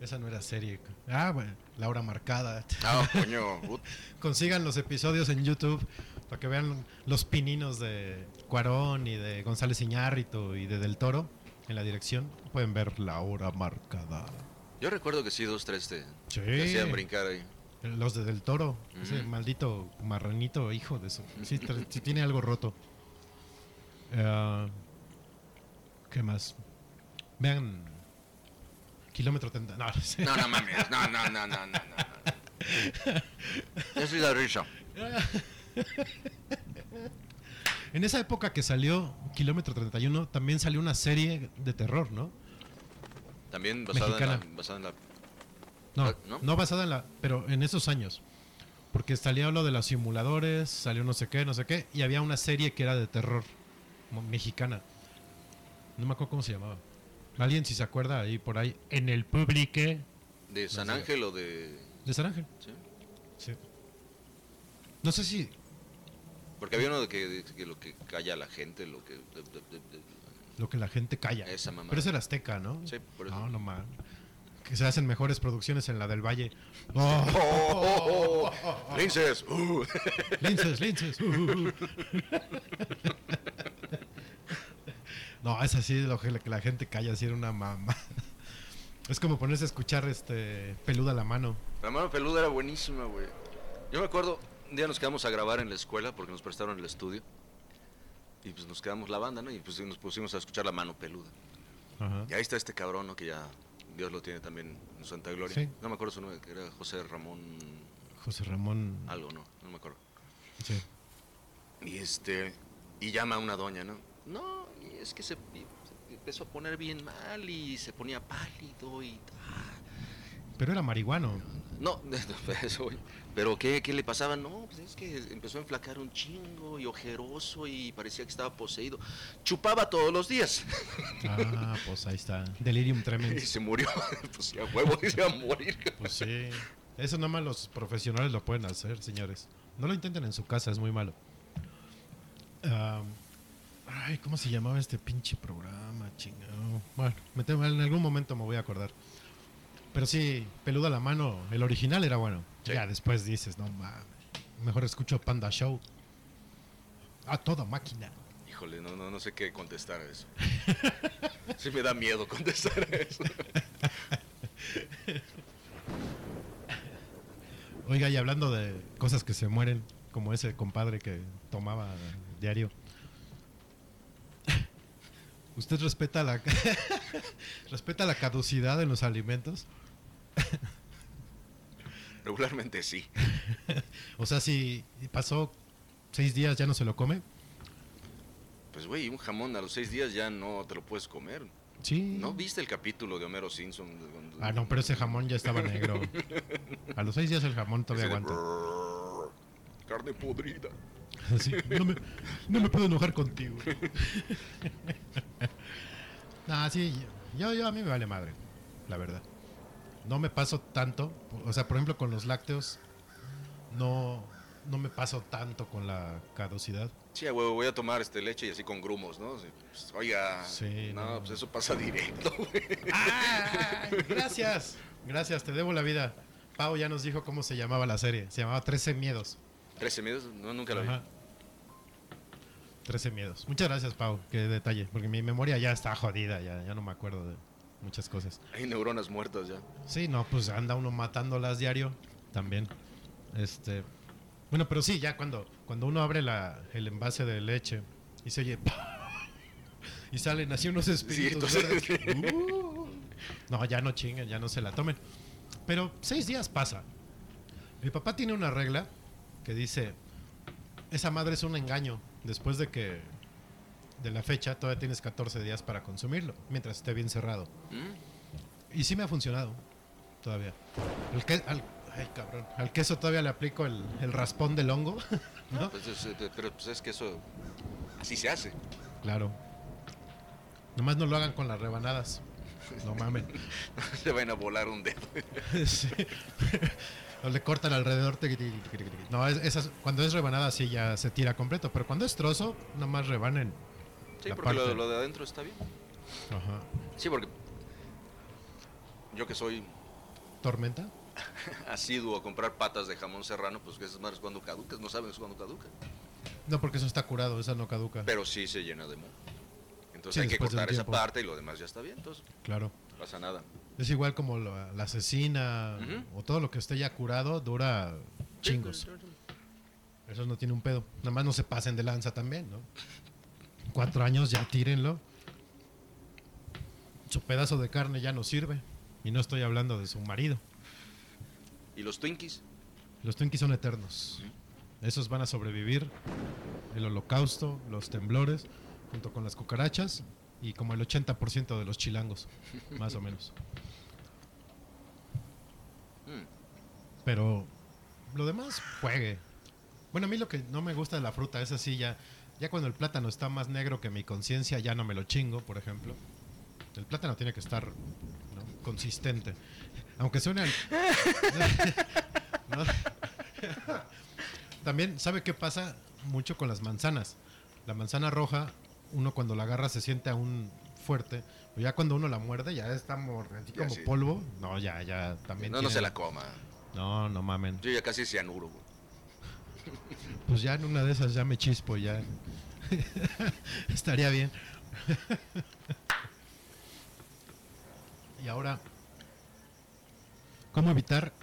Esa no era serie. Ah, bueno, La Hora Marcada. Ah, coño. Consigan los episodios en YouTube para que vean los pininos de Cuarón y de González Iñárritu y de Del Toro en la dirección. Pueden ver La Hora Marcada. Yo recuerdo que sí, dos, tres te, Sí. te hacían brincar ahí. Los de Del Toro. Ese maldito marranito, hijo de eso. Sí tiene algo roto. Eh, ¿Qué más? Vean. Kilómetro 30. No, no sé. No, no mames. No, no, no, no, no, no. Yo soy la risa. En esa época que salió Kilómetro 31, también salió una serie de terror, ¿no? También basada en, la, basada en la. No, Ah, ¿no? ¿no? basada en la. Pero en esos años. Porque salió lo de los simuladores, salió no sé qué, no sé qué. Y había una serie que era de terror mexicana. No me acuerdo cómo se llamaba. Alguien, si se acuerda, ahí por ahí. En el público. ¿De San No sé. Ángel o de.? De San Ángel. Sí. Sí. No sé si. Porque había uno de que, de que lo que calla a la gente, lo que. de- de- Lo que la gente calla. Esa mamada. Pero es el Azteca, ¿no? Sí, por eso. No, no man. Que se hacen mejores producciones en la del Valle. ¡Oh! Oh. oh, oh! ¡Linces! ¡Uh! Linces, linces. uh, uh. No, es así lo que la, gente calla, así era una mamá. Es como ponerse a escuchar este peluda la mano. La mano peluda era buenísima, güey. Yo me acuerdo, un día nos quedamos a grabar en la escuela porque nos prestaron el estudio. Y pues nos quedamos la banda, ¿no? Y pues nos pusimos a escuchar la mano peluda. Ajá. Y ahí está este cabrón, ¿no? Que ya Dios lo tiene también en Santa Gloria. Sí. No me acuerdo su nombre, que era José Ramón José Ramón. algo, ¿no? No me acuerdo. Sí. Y este, y llama a una doña, ¿no? No, y es que se, y se empezó a poner bien mal y se ponía pálido y... ah, Pero era marihuano. No, eso, pero ¿qué, ¿qué le pasaba? No, pues es que empezó a enflacar un chingo y ojeroso y parecía que estaba poseído. Chupaba todos los días Ah, pues ahí está. Delirium y tremens. se murió. pues ya huevo, y se iba a morir. Pues sí. Eso nada más los profesionales lo pueden hacer, señores. No lo intenten en su casa, es muy malo. Am, ay, ¿cómo se llamaba este pinche programa? Chingado. Bueno, me tengo- en algún momento me voy a acordar. Pero sí, peluda a la mano, el original era bueno. Sí. Ya después dices, no mames. Mejor escucho Panda Show. A toda máquina. Híjole, no, no, no sé qué contestar a eso. Sí me da miedo contestar a eso. Oiga, y hablando de cosas que se mueren, como ese compadre que tomaba diario. ¿Usted respeta la respeta la caducidad en los alimentos? Regularmente sí. O sea, si pasó seis días ya no se lo come. Pues güey, un jamón a los seis días ya no te lo puedes comer. Sí. ¿No viste el capítulo de Homero Simpson? Ah, no, pero ese jamón ya estaba negro. A los seis días el jamón todavía aguanta. Carne podrida. No, me, no me puedo enojar contigo. nah, sí, yo, yo a mí me vale madre, la verdad. No me paso tanto, o sea, por ejemplo, con los lácteos, no, no me paso tanto con la caducidad. Sí, a huevo, voy a tomar este leche y así con grumos, ¿no? Pues, oiga, Sí, no, no. pues eso pasa directo, güey. ¡Ah! Gracias, gracias, te debo la vida. Pau ya nos dijo cómo se llamaba la serie. Se llamaba 13 Miedos. 13 miedos, no, nunca la vi. Ajá. 13 Miedos. Muchas gracias, Pau. Qué detalle. Porque mi memoria ya está jodida. Ya, ya no me acuerdo de muchas cosas. Hay neuronas muertas ya. Sí, no, pues anda uno matándolas diario también. Este, bueno, pero sí, ya cuando, cuando uno abre la, el envase de leche y se oye y salen así unos espíritus. entonces-. Uh. no, ya no chinguen, ya no se la tomen. Pero seis días pasa. Mi papá tiene una regla que dice, esa madre es un engaño. Después de que de la fecha todavía tienes 14 días para consumirlo, mientras esté bien cerrado. ¿Mm? Y sí me ha funcionado. Todavía. El que- al, ay, cabrón. Al queso todavía le aplico el, el raspón del hongo. ¿No? Pues es- eh, pero pues es que eso así se hace. Claro. Nomás no lo hagan con las rebanadas. No mamen. Se van a volar un dedo. Sí. O le cortan alrededor. No, esas, cuando es rebanada sí ya se tira completo. Pero cuando es trozo, nomás rebanen. Sí, la porque lo, parte. lo de adentro está bien. Ajá. Sí, porque yo que soy ¿Tormenta? asiduo a comprar patas de jamón serrano, pues que esas madres cuando caducas, no sabes cuándo caduca. No, porque eso está curado. Esa no caduca. Pero sí se llena de moho. Entonces Sí, hay que cortar esa parte y lo demás ya está bien, entonces Claro. no pasa nada. Es igual como la, la asesina o todo lo que esté ya curado dura chingos. Eso no tiene un pedo. Nada más no se pasen de lanza también, ¿no? Cuatro años ya tírenlo. Su pedazo de carne ya no sirve. Y no estoy hablando de su marido. ¿Y los Twinkies? Los Twinkies son eternos. Esos van a sobrevivir el holocausto, los temblores, junto con las cucarachas y como el 80% de los chilangos, más o menos. Pero lo demás, juegue. Bueno, a mí lo que no me gusta de la fruta es así ya. Ya cuando el plátano está más negro que mi conciencia, ya no me lo chingo, por ejemplo. El plátano tiene que estar consistente. Aunque suene al-. También, ¿sabe qué pasa mucho con las manzanas? La manzana roja, uno cuando la agarra se siente aún fuerte. Pero ya cuando uno la muerde, ya está así como sí. polvo. No, ya, ya también. No, no se la coma. No, no mamen. Yo ya casi cianuro. Pues ya en una de esas ya me chispo, ya. Estaría bien. y ahora, ¿cómo evitar?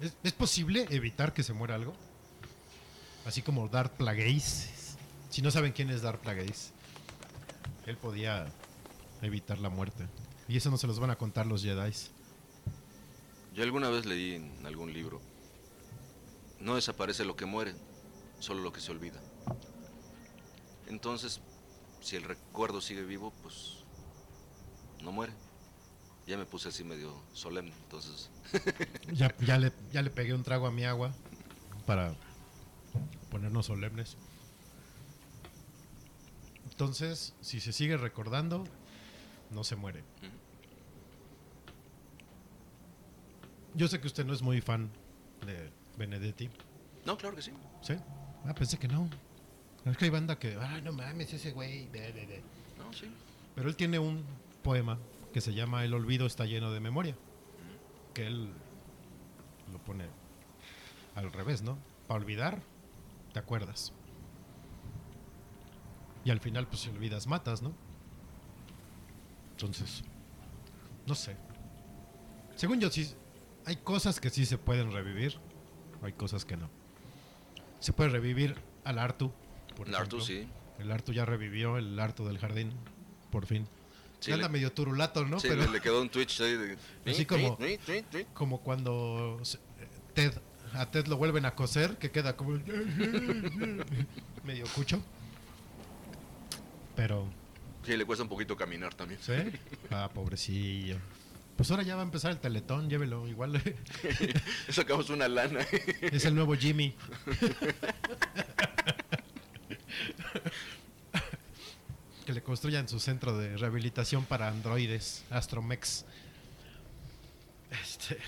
¿Es, es posible evitar que se muera algo? Así como Darth Plagueis. Si no saben quién es Darth Plagueis, él podía evitar la muerte. Y eso no se los van a contar los Jedi. Yo alguna vez leí en algún libro, no desaparece lo que muere, solo lo que se olvida. Entonces, si el recuerdo sigue vivo, pues no muere. Ya me puse así medio solemne, entonces... Ya, ya, le, ya le pegué un trago a mi agua para ponernos solemnes. Entonces, si se sigue recordando, no se muere. Yo sé que usted no es muy fan de Benedetti. No, claro que sí. ¿Sí? Ah, pensé que no. Es que hay banda que, ay, no mames, ese güey. de, de, de". No, sí. Pero él tiene un poema que se llama El olvido está lleno de memoria. Que él lo pone al revés, ¿no? Para olvidar, te acuerdas. Y al final, pues si olvidas, matas, ¿no? Entonces, no sé. Según yo, sí, hay cosas que sí se pueden revivir, hay cosas que no. Se puede revivir al Artu, por El Artu, sí. El Artu ya revivió, el Artu del jardín, por fin. Sí, anda le- medio turulato, ¿no? Sí, Pero le, quedó un Twitch ahí de... Así como- como cuando Ted, a Ted lo vuelven a coser, que queda como medio cucho. Pero, Sí, le cuesta un poquito caminar también. ¿sí? Ah, pobrecillo. Pues ahora ya va a empezar el teletón, llévelo. Igual Sacamos una lana. es el nuevo Jimmy. que le construyan su centro de rehabilitación para androides, Astromex. Este.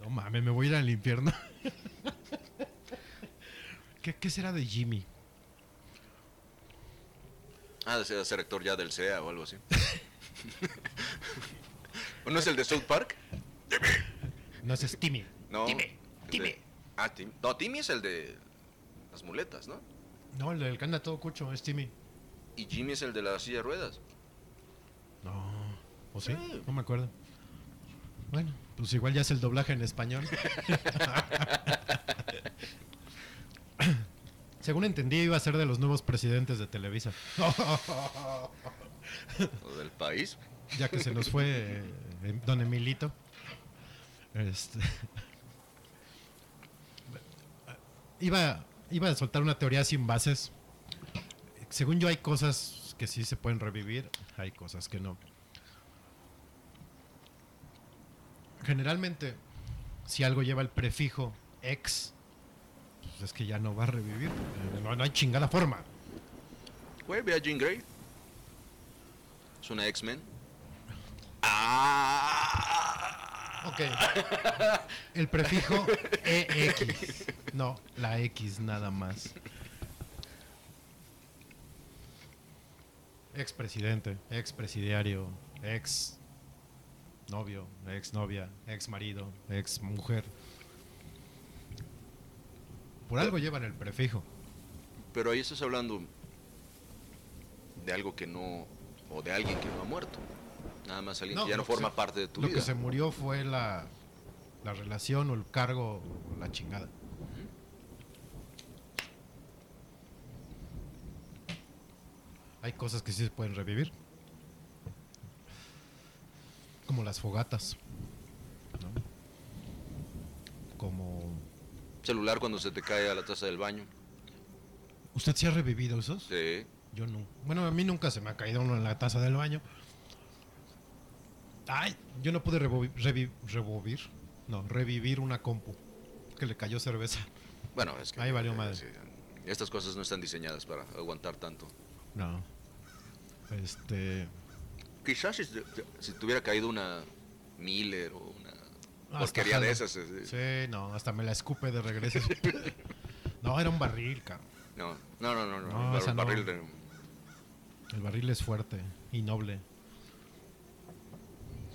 No mames, me voy a ir al infierno. ¿Qué, qué será de Jimmy? Ah, de ser actor ya del CEA o algo así. ¿No es el de South Park? No, ese es Timmy. No. Timmy, de- Timmy. Ah, Tim. No, Timmy es el de las muletas, ¿no? No, el del que anda todo cucho es Timmy. Y Jimmy es el de la silla de ruedas. No. ¿O sí? No me acuerdo. Bueno, pues igual ya es el doblaje en español. Según entendí, iba a ser de los nuevos presidentes de Televisa. O del país. ya que se nos fue eh, em- don Emilito. Este, iba, iba a soltar una teoría sin bases. Según yo hay cosas que sí se pueden revivir, hay cosas que no. Generalmente, si algo lleva el prefijo ex, pues es que ya no va a revivir. No, no hay chingada forma. Güey, ve a Jean Grey. Es una X-Men. Ah. Ok. El prefijo EX. No, la X nada más. Ex presidente, ex presidiario, ex novio, ex novia, ex marido, ex mujer. Por algo llevan el prefijo. Pero ahí estás hablando de algo que no. o de alguien que no ha muerto. Nada más alguien que ya no lo forma se- parte de tu Lo vida. que se murió fue la, la relación o el cargo o la chingada. Hay cosas que sí se pueden revivir. Como las fogatas. ¿no? Como... Celular cuando se te cae a la taza del baño. ¿Usted sí ha revivido esos? Sí. Yo no. Bueno, a mí nunca se me ha caído uno en la taza del baño. Ay, yo no pude revovi- revi- revivir. No, revivir una compu. Que le cayó cerveza. Bueno, es que. Ahí valió eh, madre. sí, Estas cosas no están diseñadas para aguantar tanto. No. Este. Quizás si, si te hubiera caído una Miller o porquería de esas. eh, Sí, no, hasta me la escupe de regreso. no, era un barril, cabrón. No, no, no, no. no, No, bar- esa no. barril de- El barril es fuerte y noble.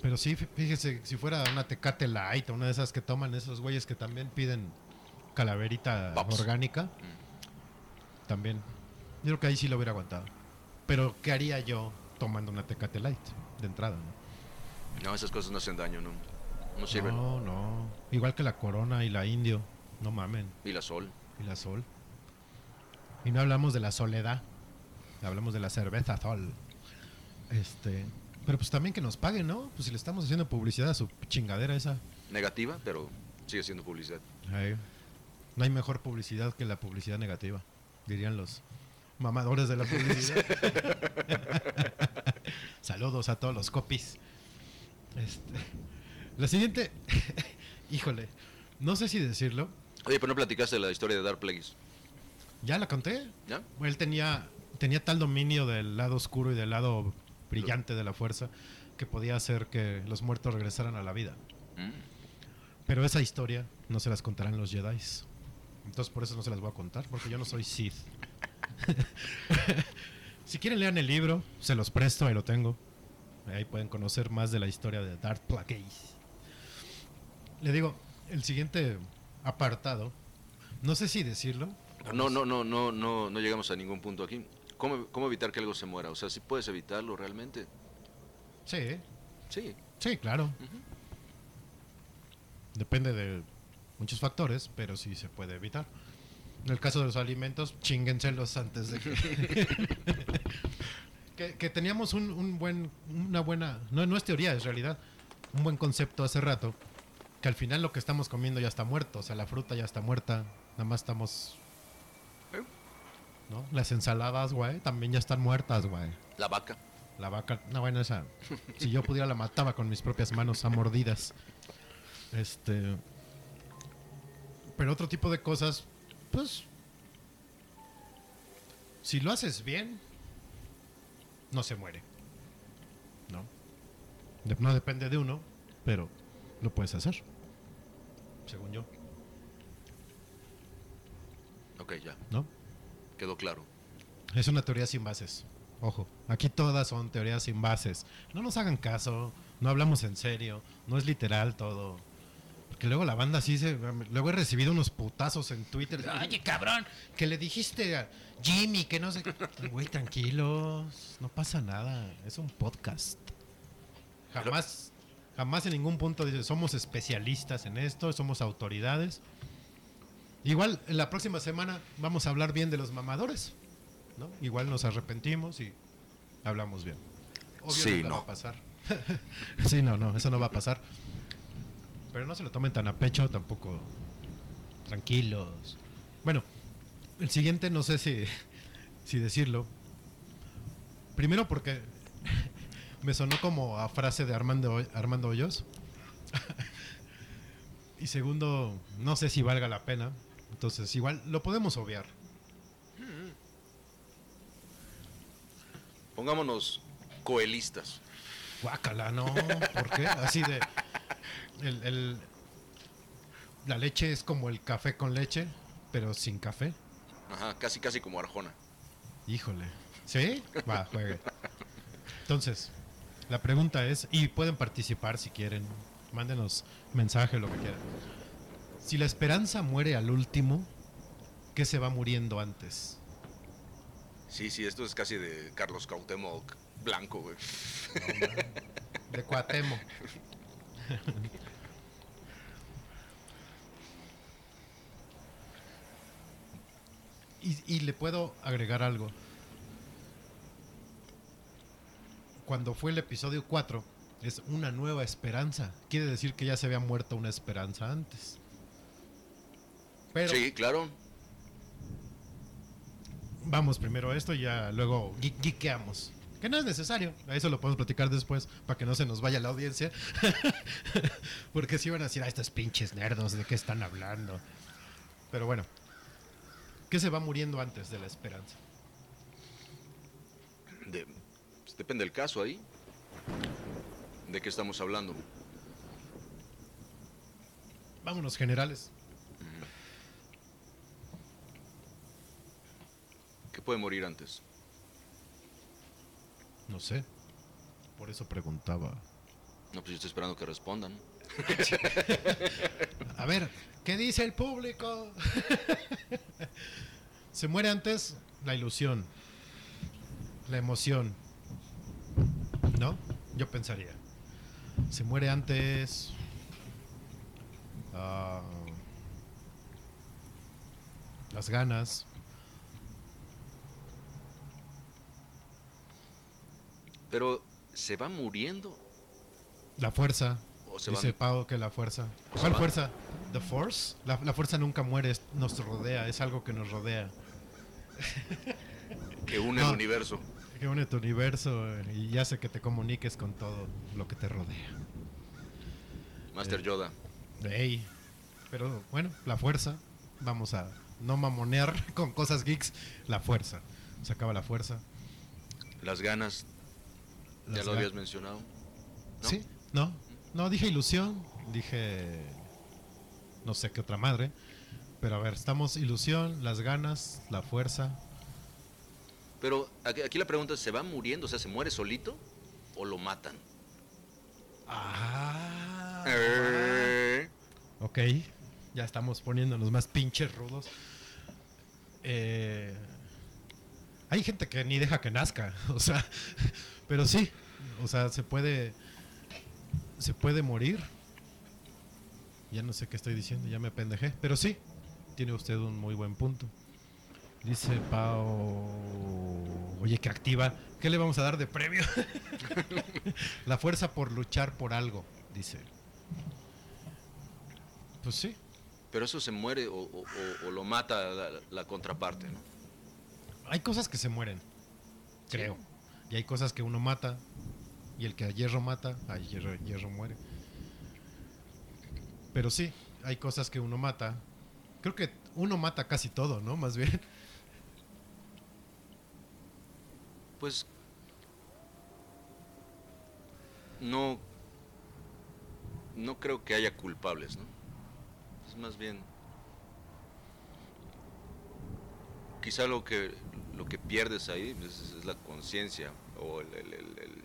Pero sí, fí- fíjese, si fuera una Tecate Light una de esas que toman esos güeyes que también piden calaverita Pops. orgánica, también. Yo creo que ahí sí lo hubiera aguantado. Pero, ¿qué haría yo tomando una Tecate Light de entrada? No, No, esas cosas no hacen daño, no. No sirven. no, no. Igual que la Corona y la Indio. No mamen. Y la Sol. Y la Sol. Y no hablamos de la soledad. Hablamos de la cerveza Sol. Este. Pero pues también que nos paguen, ¿no? Pues si le estamos haciendo publicidad a su chingadera esa. Negativa, pero sigue siendo publicidad. Ay, no hay mejor publicidad que la publicidad negativa. Dirían los mamadores de la publicidad. Saludos a todos los copies. Este, la siguiente. Híjole. No sé si decirlo. Oye, pero no platicaste de la historia de Dark Plagueis. ¿Ya la conté? ¿Ya? Él tenía, tenía tal dominio del lado oscuro y del lado brillante de la fuerza que podía hacer que los muertos regresaran a la vida. Mm. Pero esa historia no se las contarán los Jedi. Entonces por eso no se las voy a contar, porque yo no soy Sith. si quieren lean el libro, se los presto, ahí lo tengo. Ahí pueden conocer más de la historia de Darth Plagueis. Le digo, el siguiente apartado, no sé si decirlo. No, no, no, no, no, no llegamos a ningún punto aquí. ¿Cómo, ¿Cómo evitar que algo se muera? O sea, si puedes evitarlo realmente. Sí, Sí. sí, claro. Depende de muchos factores, pero sí se puede evitar. En el caso de los alimentos, chinguenselos antes de que... que, que teníamos un, un buen, una buena, no, no es teoría, es realidad, un buen concepto hace rato, que al final lo que estamos comiendo ya está muerto, o sea, la fruta ya está muerta, nada más estamos... ¿No? Las ensaladas, güey, también ya están muertas, güey. La vaca. La vaca, no, bueno, esa, si yo pudiera la mataba con mis propias manos a mordidas. Este. Pero otro tipo de cosas, pues. Si lo haces bien, no se muere. ¿No? No depende de uno, pero lo puedes hacer. según yo, Ok, ya. ¿no? Quedó claro. Es una teoría sin bases. Ojo, aquí todas son teorías sin bases. No nos hagan caso, no hablamos en serio, no es literal todo. Porque luego la banda sí se. Luego he recibido unos putazos en Twitter. Oye, cabrón, que le dijiste a Jimmy que no sé. qué". Güey, tranquilos, no pasa nada. Es un podcast. Jamás, jamás en ningún punto dice somos especialistas en esto, somos autoridades. Igual en la próxima semana vamos a hablar bien de los mamadores. ¿no? Igual nos arrepentimos y hablamos bien. Obvio Sí, no. va a pasar. sí, no, no, eso no va a pasar. Pero no se lo tomen tan a pecho, tampoco. Tranquilos. Bueno, el siguiente no sé si, si decirlo. Primero porque me sonó como a frase de Armando, Armando Hoyos. y segundo, no sé si valga la pena. Entonces, igual lo podemos obviar. Pongámonos coelistas. Guácala, no, ¿por qué? Así de. El, el- la leche es como el café con leche, pero sin café. Ajá, casi casi como Arjona. Híjole. ¿Sí? Va, juegue. Entonces, la pregunta es, y pueden participar si quieren, mándenos mensaje, lo que quieran. Si la esperanza muere al último, ¿qué se va muriendo antes? Sí, sí, esto es casi de Carlos Cuauhtémoc blanco, güey. De Cuatemo. y, y le puedo agregar algo. Cuando fue el episodio 4, es una nueva esperanza. Quiere decir que ya se había muerto una esperanza antes. Pero Sí, claro. vamos primero a esto y ya luego geekeamos. Que no es necesario. A eso lo podemos platicar después para que no se nos vaya la audiencia. Porque si van a decir, a estos pinches nerdos, ¿de qué están hablando? Pero bueno, ¿qué se va muriendo antes de la esperanza? De- depende del caso ahí. ¿De qué estamos hablando? Vámonos, generales. ¿Qué puede morir antes? No sé. Por eso preguntaba. No, pues yo estoy esperando que respondan. A ver, ¿qué dice el público? Se muere antes la ilusión, la emoción. ¿No? Yo pensaría. Se muere antes... ah, las ganas. Pero, ¿se va muriendo? La fuerza. O se Dice van- Pau que la fuerza. ¿Cuál fuerza? ¿The Force? La, la fuerza nunca muere, es- nos rodea, es algo que nos rodea. Que une No. el universo. Que une tu universo eh, y hace que te comuniques con todo lo que te rodea. Master Eh. Yoda. Ey. Pero bueno, la fuerza. Vamos a no mamonear con cosas geeks. La fuerza. Se acaba la fuerza. Las ganas. ya lo habías mencionado. ¿no? ¿Sí? No. No, dije ilusión. Dije. No sé qué otra madre. Pero a ver, estamos ilusión, las ganas, la fuerza. Pero aquí, la pregunta es, ¿se va muriendo? O sea, ¿se muere solito o lo matan? Ah. Eh, Ok, ya estamos poniéndonos más pinches rudos. Eh, hay gente que ni deja que nazca, o sea, pero sí, o sea, se puede, se puede morir. Ya no sé qué estoy diciendo, ya me pendejé, pero sí, tiene usted un muy buen punto. Dice Pau, oye, que activa, ¿qué le vamos a dar de premio? La fuerza por luchar por algo, dice. Pues sí, Pero eso se muere o, o- o- o lo mata la, la contraparte, ¿no? hay cosas que se mueren, creo. Y hay cosas que uno mata. Y el que a hierro mata, a hierro, hierro muere. Pero sí, hay cosas que uno mata. Creo que uno mata casi todo, ¿no? Más bien. Pues no no creo que haya culpables, ¿no? Es más bien. Quizá lo que, lo que pierdes ahí es, es la conciencia o el, el- el- el-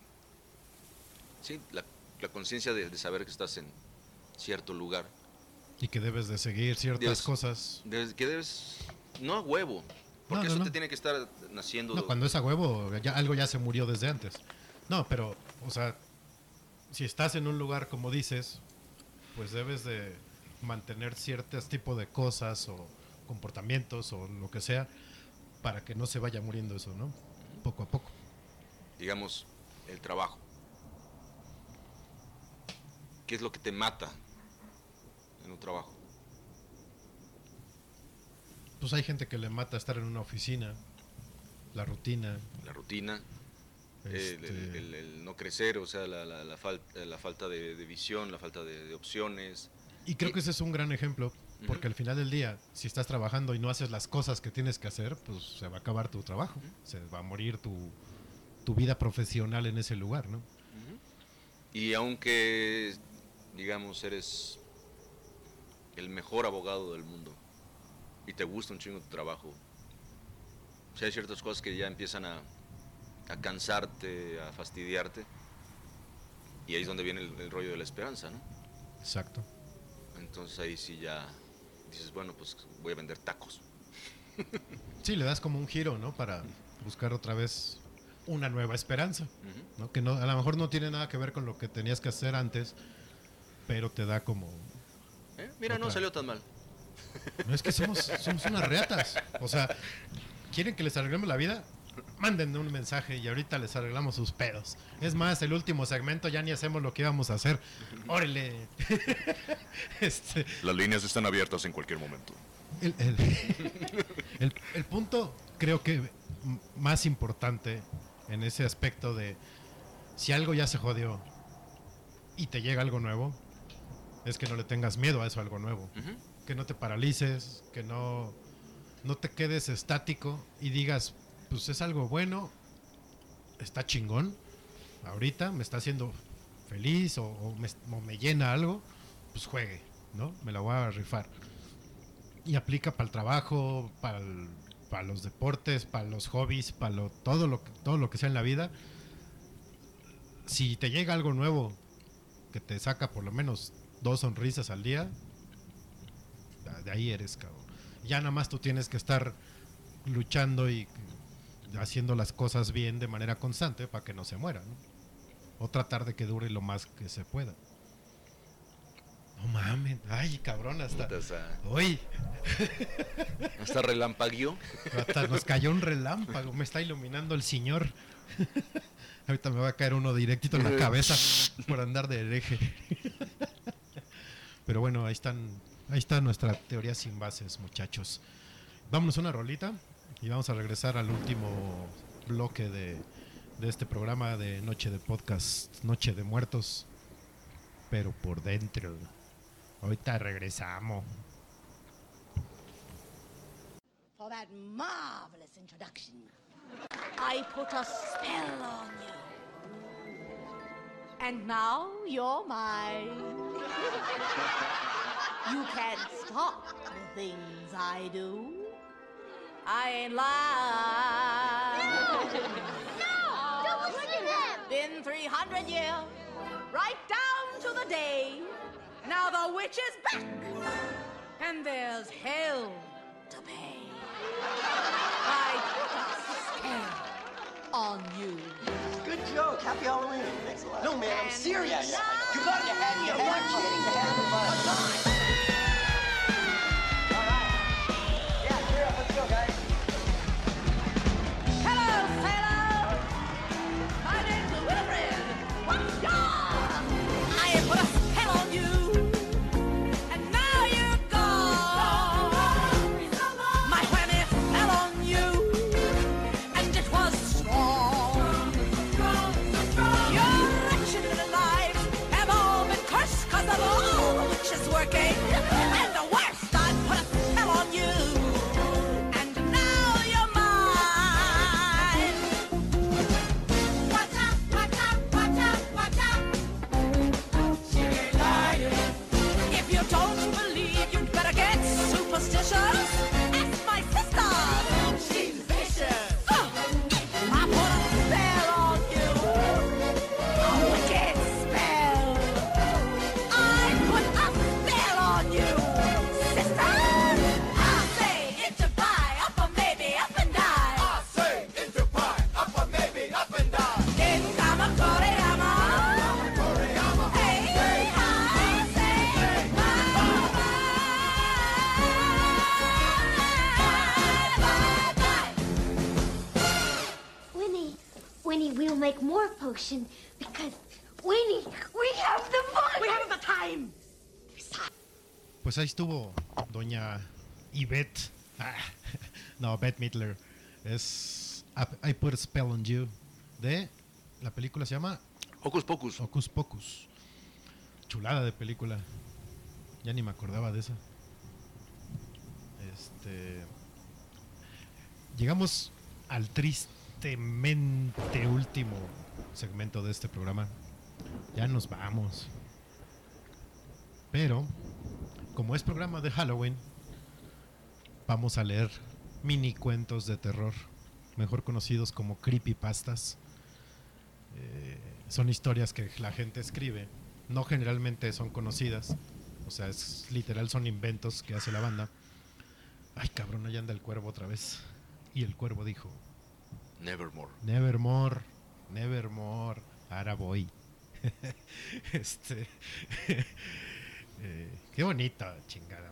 sí, la, la conciencia de, de saber que estás en cierto lugar. Y que debes de seguir ciertas Debes- cosas. debes- que debes, no a huevo, porque No, no, eso no. te tiene que estar naciendo. No, cuando es a huevo, ya, algo ya se murió desde antes. No, pero, o sea, si estás en un lugar como dices, pues debes de mantener ciertos tipos de cosas o comportamientos o lo que sea para que no se vaya muriendo eso, ¿no? Poco a poco. digamos, el trabajo. ¿Qué es lo que te mata en un trabajo? Pues hay gente que le mata estar en una oficina, la rutina. La rutina, el, Este- el- el- el no crecer, o sea, la, la- la fal- la falta de, de visión, la falta de, de opciones. Y creo que ese es un gran ejemplo, porque al final del día, si estás trabajando y no haces las cosas que tienes que hacer, pues se va a acabar tu trabajo, se va a morir tu, tu vida profesional en ese lugar, ¿no? Y aunque, digamos, eres el mejor abogado del mundo y te gusta un chingo tu trabajo, sea, hay ciertas cosas que ya empiezan a, a cansarte, a fastidiarte, y ahí es donde viene el, el rollo de la esperanza, ¿no? Exacto. Entonces ahí sí ya dices, bueno, pues voy a vender tacos. Sí, le das como un giro, ¿no? Para buscar otra vez una nueva esperanza, ¿no? Que no, a lo mejor no tiene nada que ver con lo que tenías que hacer antes, pero te da como... ¿Eh? Mira, no salió tan mal. No, es que somos, somos unas reatas. O sea, ¿quieren que les arreglemos la vida? Mándenme un mensaje y ahorita les arreglamos sus pedos. Es más, el último segmento ya ni hacemos lo que íbamos a hacer. Órale. este, Las líneas están abiertas en cualquier momento. el, el- el- el punto creo que más importante en ese aspecto de si algo ya se jodió y te llega algo nuevo, es que no le tengas miedo a eso algo nuevo. Que no te paralices, que no, no te quedes estático y digas, pues es algo bueno, está chingón, ahorita me está haciendo feliz o, me, llena algo, pues juegue, ¿no? Me la voy a rifar. Y aplica para el trabajo, para para los deportes, para los hobbies, para lo, todo, lo, todo lo que sea en la vida. Si te llega algo nuevo que te saca por lo menos dos sonrisas al día, de ahí eres, cabrón. Ya nada más tú tienes que estar luchando y haciendo las cosas bien de manera constante para que no se muera, ¿no? O tratar de que dure lo más que se pueda. No mames, ay, cabrón, hasta. Uy, Hasta relampagueó. hasta nos cayó un relámpago, me está iluminando el señor. Ahorita me va a caer uno directito en la cabeza por andar de hereje. Pero bueno, ahí están, ahí está nuestra teoría sin bases, muchachos. Vámonos una rolita y vamos a regresar al último bloque de, de este programa de Noche de Podcast, Noche de Muertos, pero por dentro. Ahorita regresamos. for that marvelous introduction. I put a spell on you. And now you're mine. you can't stop the things I do. I ain't lying. No! no! Don't listen to them! Been 300 years, right down to the day. Now the witch is back, and there's hell to pay. I put a spell on you. Good joke. Happy Halloween. Thanks a lot. No, man, I'm And serious. now You got to your head, your head kidding, the head ahí estuvo doña Yvette. Ah, no, Bette Midler. Es I I Put a Spell on You. De. La película se llama Hocus Pocus. Hocus Pocus. Chulada de película. Ya ni me acordaba de esa. Este. Llegamos al tristemente último segmento de este programa. Ya nos vamos. Pero, como es programa de Halloween, vamos a leer mini cuentos de terror, mejor conocidos como creepypastas. Eh, son historias que la gente escribe, no generalmente son conocidas, o sea, es literal, son inventos que hace la banda. Ay, cabrón, allá anda el cuervo otra vez. Y el cuervo dijo, Nevermore. Nevermore, Nevermore, ahora voy. este, eh, qué bonita chingada.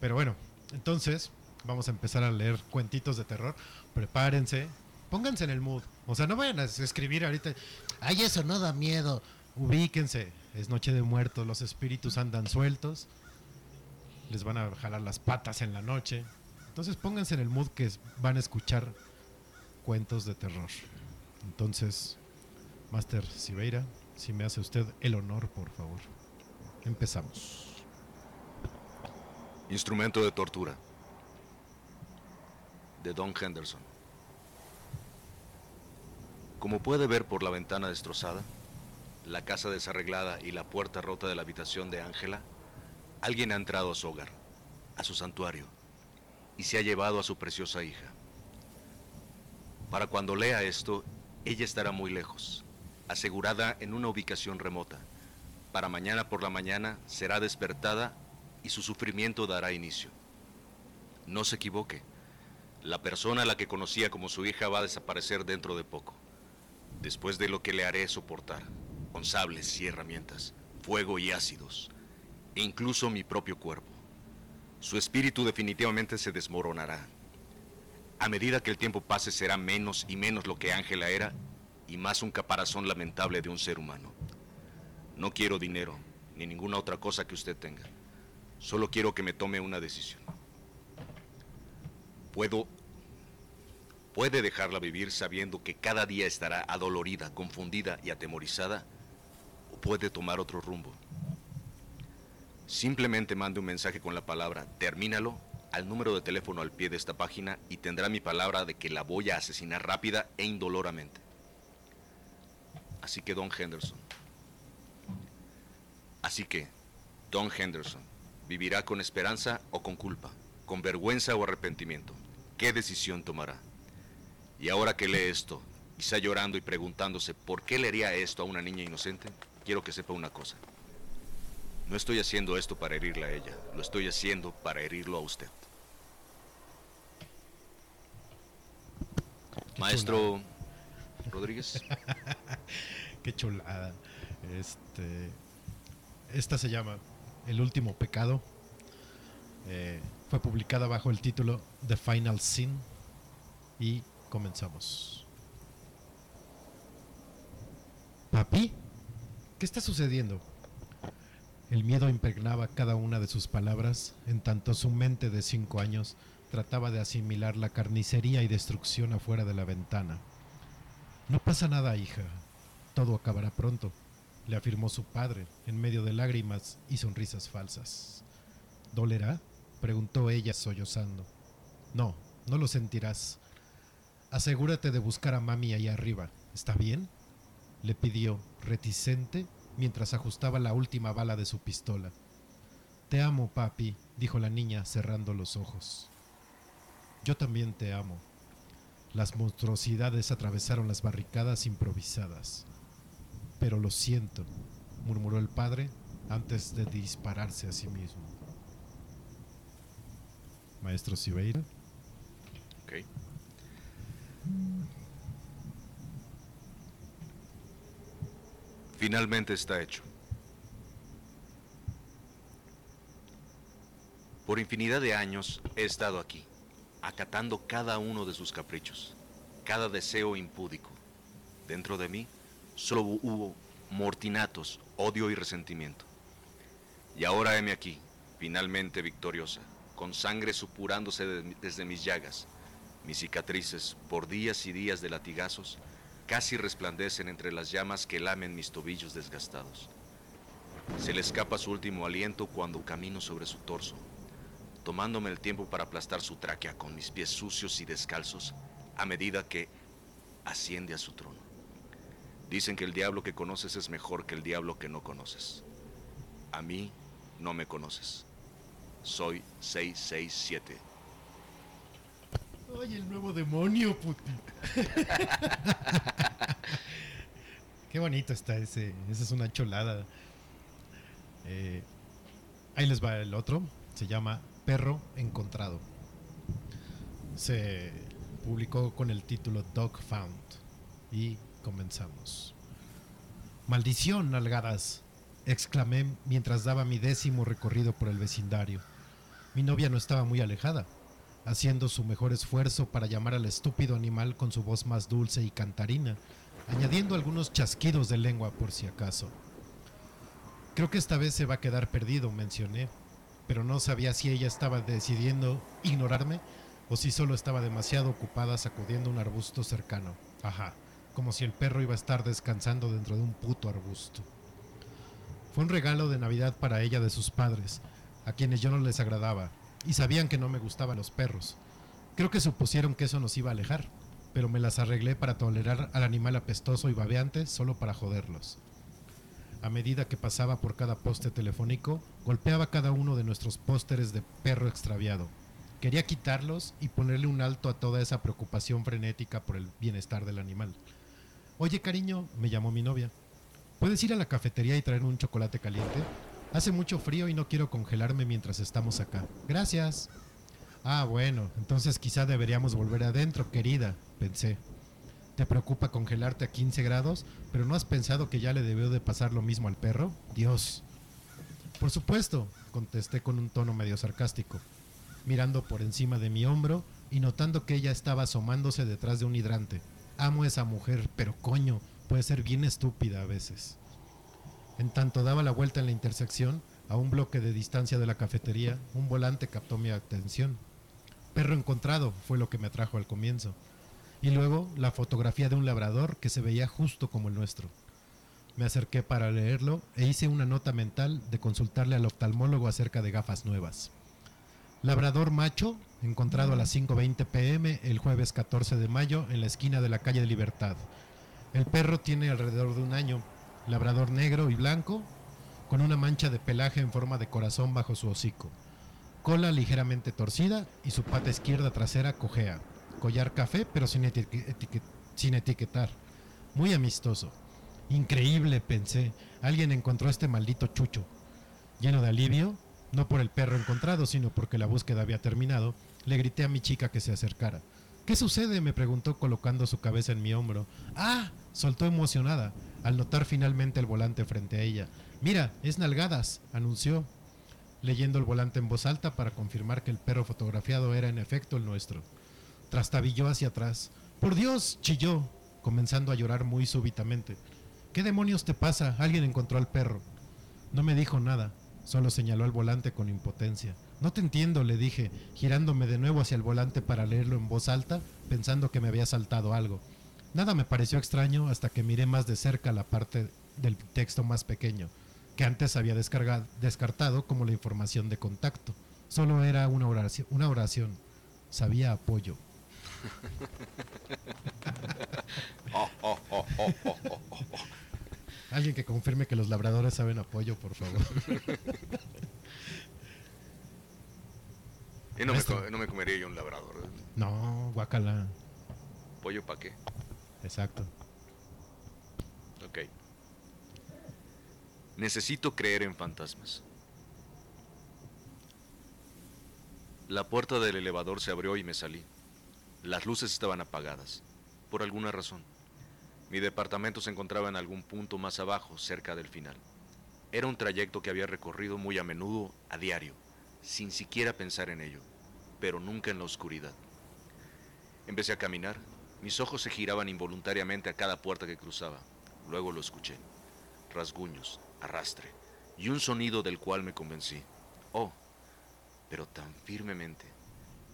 Pero bueno, entonces vamos a empezar a leer cuentitos de terror. Prepárense, pónganse en el mood. O sea, no vayan a escribir ahorita, ay, eso no da miedo. Ubíquense, es noche de muertos, los espíritus andan sueltos. Les van a jalar las patas en la noche. Entonces pónganse en el mood que van a escuchar cuentos de terror. Entonces, Master Siveira, si me hace usted el honor, por favor. Empezamos. Instrumento de tortura. De Don Henderson. Como puede ver por la ventana destrozada, la casa desarreglada y la puerta rota de la habitación de Ángela, alguien ha entrado a su hogar, a su santuario, y se ha llevado a su preciosa hija. Para cuando lea esto, ella estará muy lejos, asegurada en una ubicación remota. Para mañana por la mañana será despertada y su sufrimiento dará inicio. No se equivoque, la persona a la que conocía como su hija va a desaparecer dentro de poco, después de lo que le haré soportar, con sables y herramientas, fuego y ácidos, e incluso mi propio cuerpo. Su espíritu definitivamente se desmoronará. A medida que el tiempo pase será menos y menos lo que Ángela era y más un caparazón lamentable de un ser humano. No quiero dinero ni ninguna otra cosa que usted tenga. Solo quiero que me tome una decisión. Puedo... Puede dejarla vivir sabiendo que cada día estará adolorida, confundida y atemorizada, o puede tomar otro rumbo. Simplemente mande un mensaje con la palabra termínalo al número de teléfono al pie de esta página y tendrá mi palabra de que la voy a asesinar rápida e indoloramente. Así que Don Henderson. Así que, Don Henderson, ¿vivirá con esperanza o con culpa? ¿Con vergüenza o arrepentimiento? ¿Qué decisión tomará? Y ahora que lee esto, y está llorando y preguntándose por qué le haría esto a una niña inocente, quiero que sepa una cosa. No estoy haciendo esto para herirla a ella, lo estoy haciendo para herirlo a usted. Maestro Rodríguez. Qué chulada. Este, esta se llama El último pecado. Eh, fue publicada bajo el título The Final Sin. Y comenzamos. Papi, ¿qué está sucediendo? El miedo impregnaba cada una de sus palabras, en tanto su mente de cinco años trataba de asimilar la carnicería y destrucción afuera de la ventana. No pasa nada, hija. Todo acabará pronto, le afirmó su padre, en medio de lágrimas y sonrisas falsas. ¿Dolerá? preguntó ella sollozando. No, no lo sentirás. Asegúrate de buscar a mami ahí arriba. ¿Está bien? le pidió, reticente, mientras ajustaba la última bala de su pistola. Te amo, papi, dijo la niña cerrando los ojos. Yo también te amo. Las monstruosidades atravesaron las barricadas improvisadas. Pero lo siento, murmuró el padre antes de dispararse a sí mismo. Maestro Siveira. Ok. Finalmente está hecho. Por infinidad de años he estado aquí, acatando cada uno de sus caprichos, cada deseo impúdico. Dentro de mí, solo hubo mortinatos, odio y resentimiento. Y ahora heme aquí, finalmente victoriosa, con sangre supurándose de- desde mis llagas. Mis cicatrices, por días y días de latigazos, casi resplandecen entre las llamas que lamen mis tobillos desgastados. Se le escapa su último aliento cuando camino sobre su torso, tomándome el tiempo para aplastar su tráquea con mis pies sucios y descalzos a medida que asciende a su trono. Dicen que el diablo que conoces es mejor que el diablo que no conoces. A mí no me conoces. Soy 667. Oye, el nuevo demonio, puti. Qué bonito está ese. Esa es una cholada. Eh, ahí les va el otro. Se llama Perro Encontrado. Se publicó con el título Dog Found. Y comenzamos. Maldición, nalgadas. exclamé mientras daba mi décimo recorrido por el vecindario. Mi novia no estaba muy alejada haciendo su mejor esfuerzo para llamar al estúpido animal con su voz más dulce y cantarina, añadiendo algunos chasquidos de lengua por si acaso. Creo que esta vez se va a quedar perdido, mencioné, pero no sabía si ella estaba decidiendo ignorarme o si solo estaba demasiado ocupada sacudiendo un arbusto cercano. Ajá, como si el perro iba a estar descansando dentro de un puto arbusto. Fue un regalo de Navidad para ella de sus padres, a quienes yo no les agradaba, y sabían que no me gustaban los perros. Creo que supusieron que eso nos iba a alejar, pero me las arreglé para tolerar al animal apestoso y babeante solo para joderlos. A medida que pasaba por cada poste telefónico, golpeaba cada uno de nuestros pósteres de perro extraviado. Quería quitarlos y ponerle un alto a toda esa preocupación frenética por el bienestar del animal. Oye, cariño, me llamó mi novia. ¿Puedes ir a la cafetería y traer un chocolate caliente? Hace mucho frío y no quiero congelarme mientras estamos acá. Gracias. Ah, bueno, entonces quizá deberíamos volver adentro, querida, pensé. ¿Te preocupa congelarte a 15 grados? ¿Pero no has pensado que ya le debió de pasar lo mismo al perro? Dios. Por supuesto, contesté con un tono medio sarcástico, mirando por encima de mi hombro y notando que ella estaba asomándose detrás de un hidrante. Amo a esa mujer, pero coño, puede ser bien estúpida a veces. En tanto daba la vuelta en la intersección, a un bloque de distancia de la cafetería, un volante captó mi atención. Perro encontrado fue lo que me atrajo al comienzo. Y luego la fotografía de un labrador que se veía justo como el nuestro. Me acerqué para leerlo e hice una nota mental de consultarle al oftalmólogo acerca de gafas nuevas. Labrador macho, encontrado a las 5.20 pm el jueves 14 de mayo en la esquina de la calle de Libertad. El perro tiene alrededor de un año, labrador negro y blanco, con una mancha de pelaje en forma de corazón bajo su hocico, cola ligeramente torcida y su pata izquierda trasera cojea, collar café pero sin, etiquet- sin etiquetar, muy amistoso. Increíble, pensé, alguien encontró este maldito chucho. Lleno de alivio, no por el perro encontrado, sino porque la búsqueda había terminado, le grité a mi chica que se acercara. ¿Qué sucede? me preguntó colocando su cabeza en mi hombro. Ah, soltó emocionada, al notar finalmente el volante frente a ella. Mira, es Nalgadas, anunció, leyendo el volante en voz alta para confirmar que el perro fotografiado era en efecto el nuestro. Trastabilló hacia atrás. Por Dios, chilló, comenzando a llorar muy súbitamente. ¿Qué demonios te pasa? Alguien encontró al perro. No me dijo nada, solo señaló al volante con impotencia. No te entiendo, le dije, girándome de nuevo hacia el volante para leerlo en voz alta, pensando que me había saltado algo. Nada me pareció extraño hasta que miré más de cerca la parte del texto más pequeño, que antes había descartado como la información de contacto. Solo era una oración, una oración. Sabía apoyo. Oh, oh, oh, oh, oh, oh, oh. Alguien que confirme que los labradores saben apoyo, por favor. Y no me, no me comería yo un labrador. ¿eh? No, guacala. ¿Pollo para qué? Exacto. Ok. Necesito creer en fantasmas. La puerta del elevador se abrió y me salí. Las luces estaban apagadas, por alguna razón. Mi departamento se encontraba en algún punto más abajo, cerca del final. Era un trayecto que había recorrido muy a menudo, a diario, sin siquiera pensar en ello, pero nunca en la oscuridad. Empecé a caminar, mis ojos se giraban involuntariamente a cada puerta que cruzaba. Luego lo escuché. Rasguños, arrastre, y un sonido del cual me convencí. Oh, pero tan firmemente,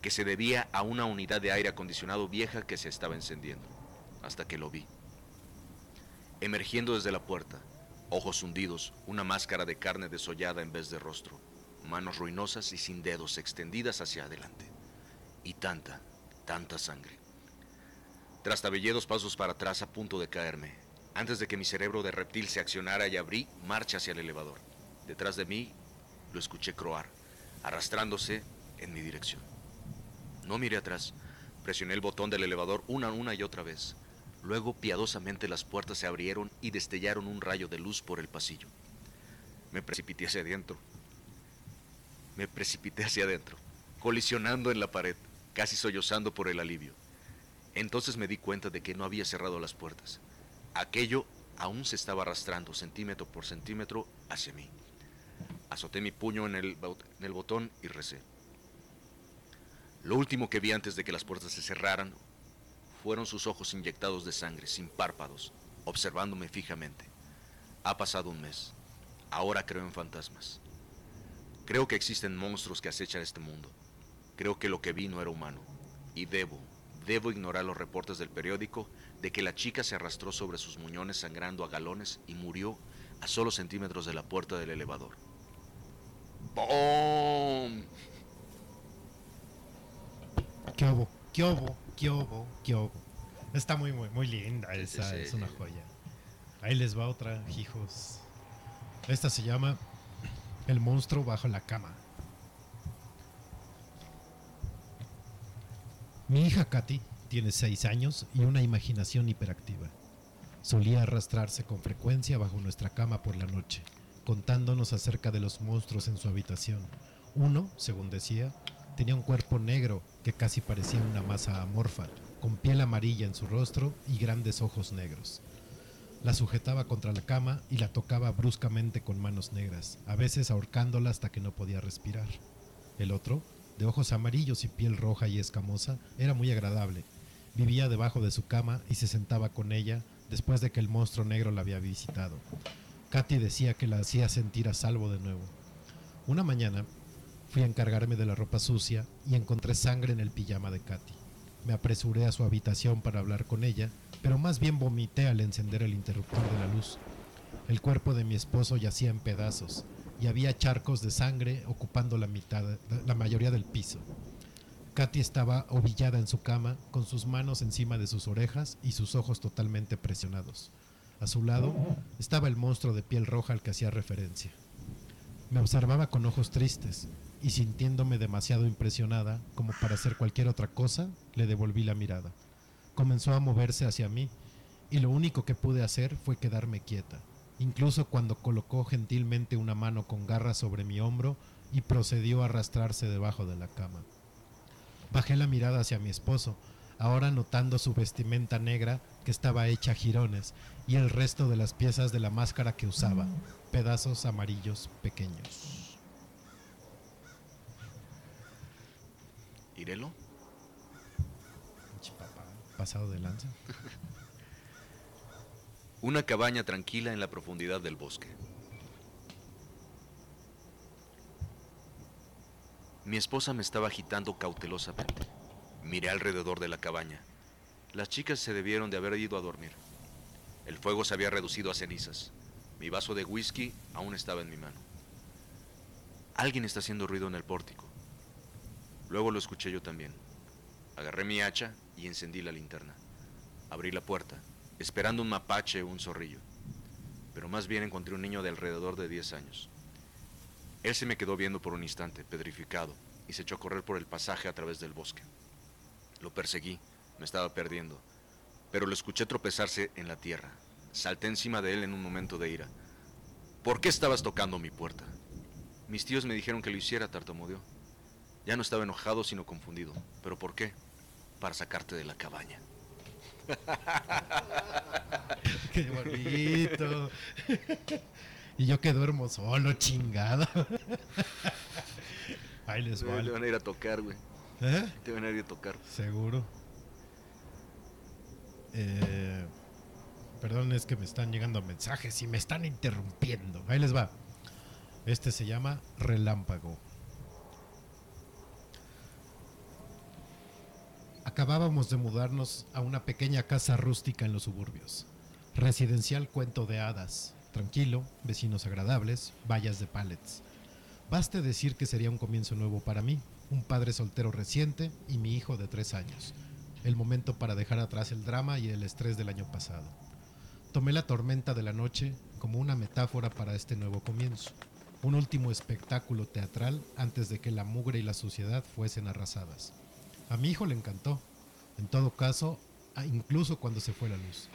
que se debía a una unidad de aire acondicionado vieja que se estaba encendiendo, hasta que lo vi. Emergiendo desde la puerta, ojos hundidos, una máscara de carne desollada en vez de rostro, manos ruinosas y sin dedos extendidas hacia adelante. Y tanta, tanta sangre. Trastabillé dos pasos para atrás a punto de caerme, antes de que mi cerebro de reptil se accionara y abrí marcha hacia el elevador. Detrás de mí lo escuché croar, arrastrándose en mi dirección. No miré atrás, presioné el botón del elevador una, una y otra vez. Luego piadosamente las puertas se abrieron y destellaron un rayo de luz por el pasillo. Me precipité hacia adentro. Me precipité hacia adentro, colisionando en la pared, casi sollozando por el alivio. Entonces me di cuenta de que no había cerrado las puertas. Aquello aún se estaba arrastrando centímetro por centímetro hacia mí. Azoté mi puño en el, en el botón y recé. Lo último que vi antes de que las puertas se cerraran fueron sus ojos inyectados de sangre, sin párpados, observándome fijamente. Ha pasado un mes. Ahora creo en fantasmas. Creo que existen monstruos que acechan este mundo. Creo que lo que vi no era humano. Y debo, debo ignorar los reportes del periódico de que la chica se arrastró sobre sus muñones sangrando a galones y murió a solo centímetros de la puerta del elevador. ¡Bom! ¿Qué obo? ¿Qué obo? ¿Qué obo? ¿Qué obo? Está muy, muy, muy linda sí, esa, sí. es una joya. Ahí les va otra, hijos. Esta se llama El monstruo bajo la cama. Mi hija Katy tiene 6 años y una imaginación hiperactiva. Solía arrastrarse con frecuencia bajo nuestra cama por la noche, contándonos acerca de los monstruos en su habitación. Uno, según decía, tenía un cuerpo negro que casi parecía una masa amorfa, con piel amarilla en su rostro y grandes ojos negros. La sujetaba contra la cama y la tocaba bruscamente con manos negras, a veces ahorcándola hasta que no podía respirar. El otro, de ojos amarillos y piel roja y escamosa, era muy agradable. Vivía debajo de su cama y se sentaba con ella después de que el monstruo negro la había visitado. Katy decía que la hacía sentir a salvo de nuevo. Una mañana fui a encargarme de la ropa sucia y encontré sangre en el pijama de Katy. Me apresuré a su habitación para hablar con ella, pero más bien vomité al encender el interruptor de la luz. El cuerpo de mi esposo yacía en pedazos y había charcos de sangre ocupando la mitad, la mayoría del piso. Katy estaba ovillada en su cama, con sus manos encima de sus orejas y sus ojos totalmente presionados. A su lado estaba el monstruo de piel roja al que hacía referencia. Me observaba con ojos tristes y sintiéndome demasiado impresionada como para hacer cualquier otra cosa, le devolví la mirada. Comenzó a moverse hacia mí y lo único que pude hacer fue quedarme quieta, incluso cuando colocó gentilmente una mano con garras sobre mi hombro y procedió a arrastrarse debajo de la cama. Bajé la mirada hacia mi esposo, ahora notando su vestimenta negra que estaba hecha jirones y el resto de las piezas de la máscara que usaba, pedazos amarillos pequeños. ¿Irelo? Pasado de lanza. Una cabaña tranquila en la profundidad del bosque. Mi esposa me estaba agitando cautelosamente. Miré alrededor de la cabaña. Las chicas se debieron de haber ido a dormir. El fuego se había reducido a cenizas. Mi vaso de whisky aún estaba en mi mano. Alguien está haciendo ruido en el pórtico. Luego lo escuché yo también. Agarré mi hacha y encendí la linterna. Abrí la puerta, esperando un mapache o un zorrillo. Pero más bien encontré un niño de alrededor de 10 años. Él se me quedó viendo por un instante, pedrificado, y se echó a correr por el pasaje a través del bosque. Lo perseguí, me estaba perdiendo, pero lo escuché tropezarse en la tierra. Salté encima de él en un momento de ira. ¿Por qué estabas tocando mi puerta? Mis tíos me dijeron que lo hiciera, tartamudeó. Ya no estaba enojado, sino confundido. ¿Pero por qué? Para sacarte de la cabaña. Qué bonito. y yo que duermo solo, chingado. Ahí les va. Te van a ir a tocar, güey. ¿Eh? Te van a ir a tocar. Seguro. Eh, Perdón, es que me están llegando mensajes y me están interrumpiendo. Ahí les va. Este se llama Relámpago. Acabábamos de mudarnos a una pequeña casa rústica en los suburbios. Residencial cuento de hadas. Tranquilo, vecinos agradables, vallas de pallets. Baste decir que sería un comienzo nuevo para mí, un padre soltero reciente y mi hijo de tres años. El momento para dejar atrás el drama y el estrés del año pasado. Tomé la tormenta de la noche como una metáfora para este nuevo comienzo, un último espectáculo teatral antes de que la mugre y la suciedad fuesen arrasadas. A mi hijo le encantó, en todo caso, incluso cuando se fue la luz.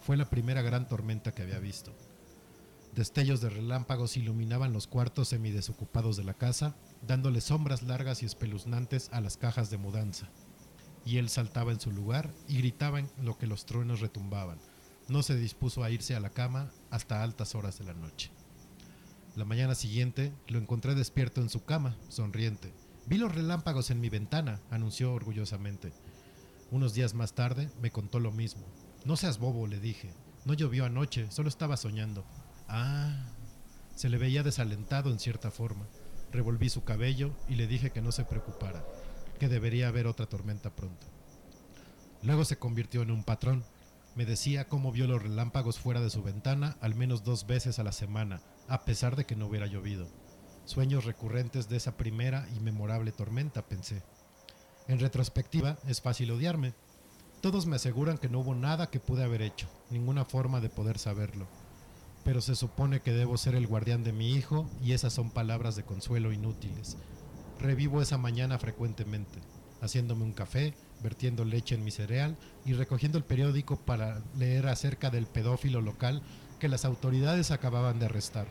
Fue la primera gran tormenta que había visto. Destellos de relámpagos iluminaban los cuartos semidesocupados de la casa, dándole sombras largas y espeluznantes a las cajas de mudanza. Y él saltaba en su lugar y gritaba en lo que los truenos retumbaban. No se dispuso a irse a la cama hasta altas horas de la noche. La mañana siguiente lo encontré despierto en su cama, sonriente. Vi los relámpagos en mi ventana, anunció orgullosamente. Unos días más tarde me contó lo mismo. No seas bobo, le dije. No llovió anoche, solo estaba soñando. Ah, se le veía desalentado en cierta forma. Revolví su cabello y le dije que no se preocupara, que debería haber otra tormenta pronto. Luego se convirtió en un patrón. Me decía cómo vio los relámpagos fuera de su ventana al menos dos veces a la semana, a pesar de que no hubiera llovido. Sueños recurrentes de esa primera y memorable tormenta, pensé. En retrospectiva, es fácil odiarme. Todos me aseguran que no hubo nada que pude haber hecho, ninguna forma de poder saberlo. Pero se supone que debo ser el guardián de mi hijo y esas son palabras de consuelo inútiles. Revivo esa mañana frecuentemente, haciéndome un café, vertiendo leche en mi cereal y recogiendo el periódico para leer acerca del pedófilo local que las autoridades acababan de arrestar.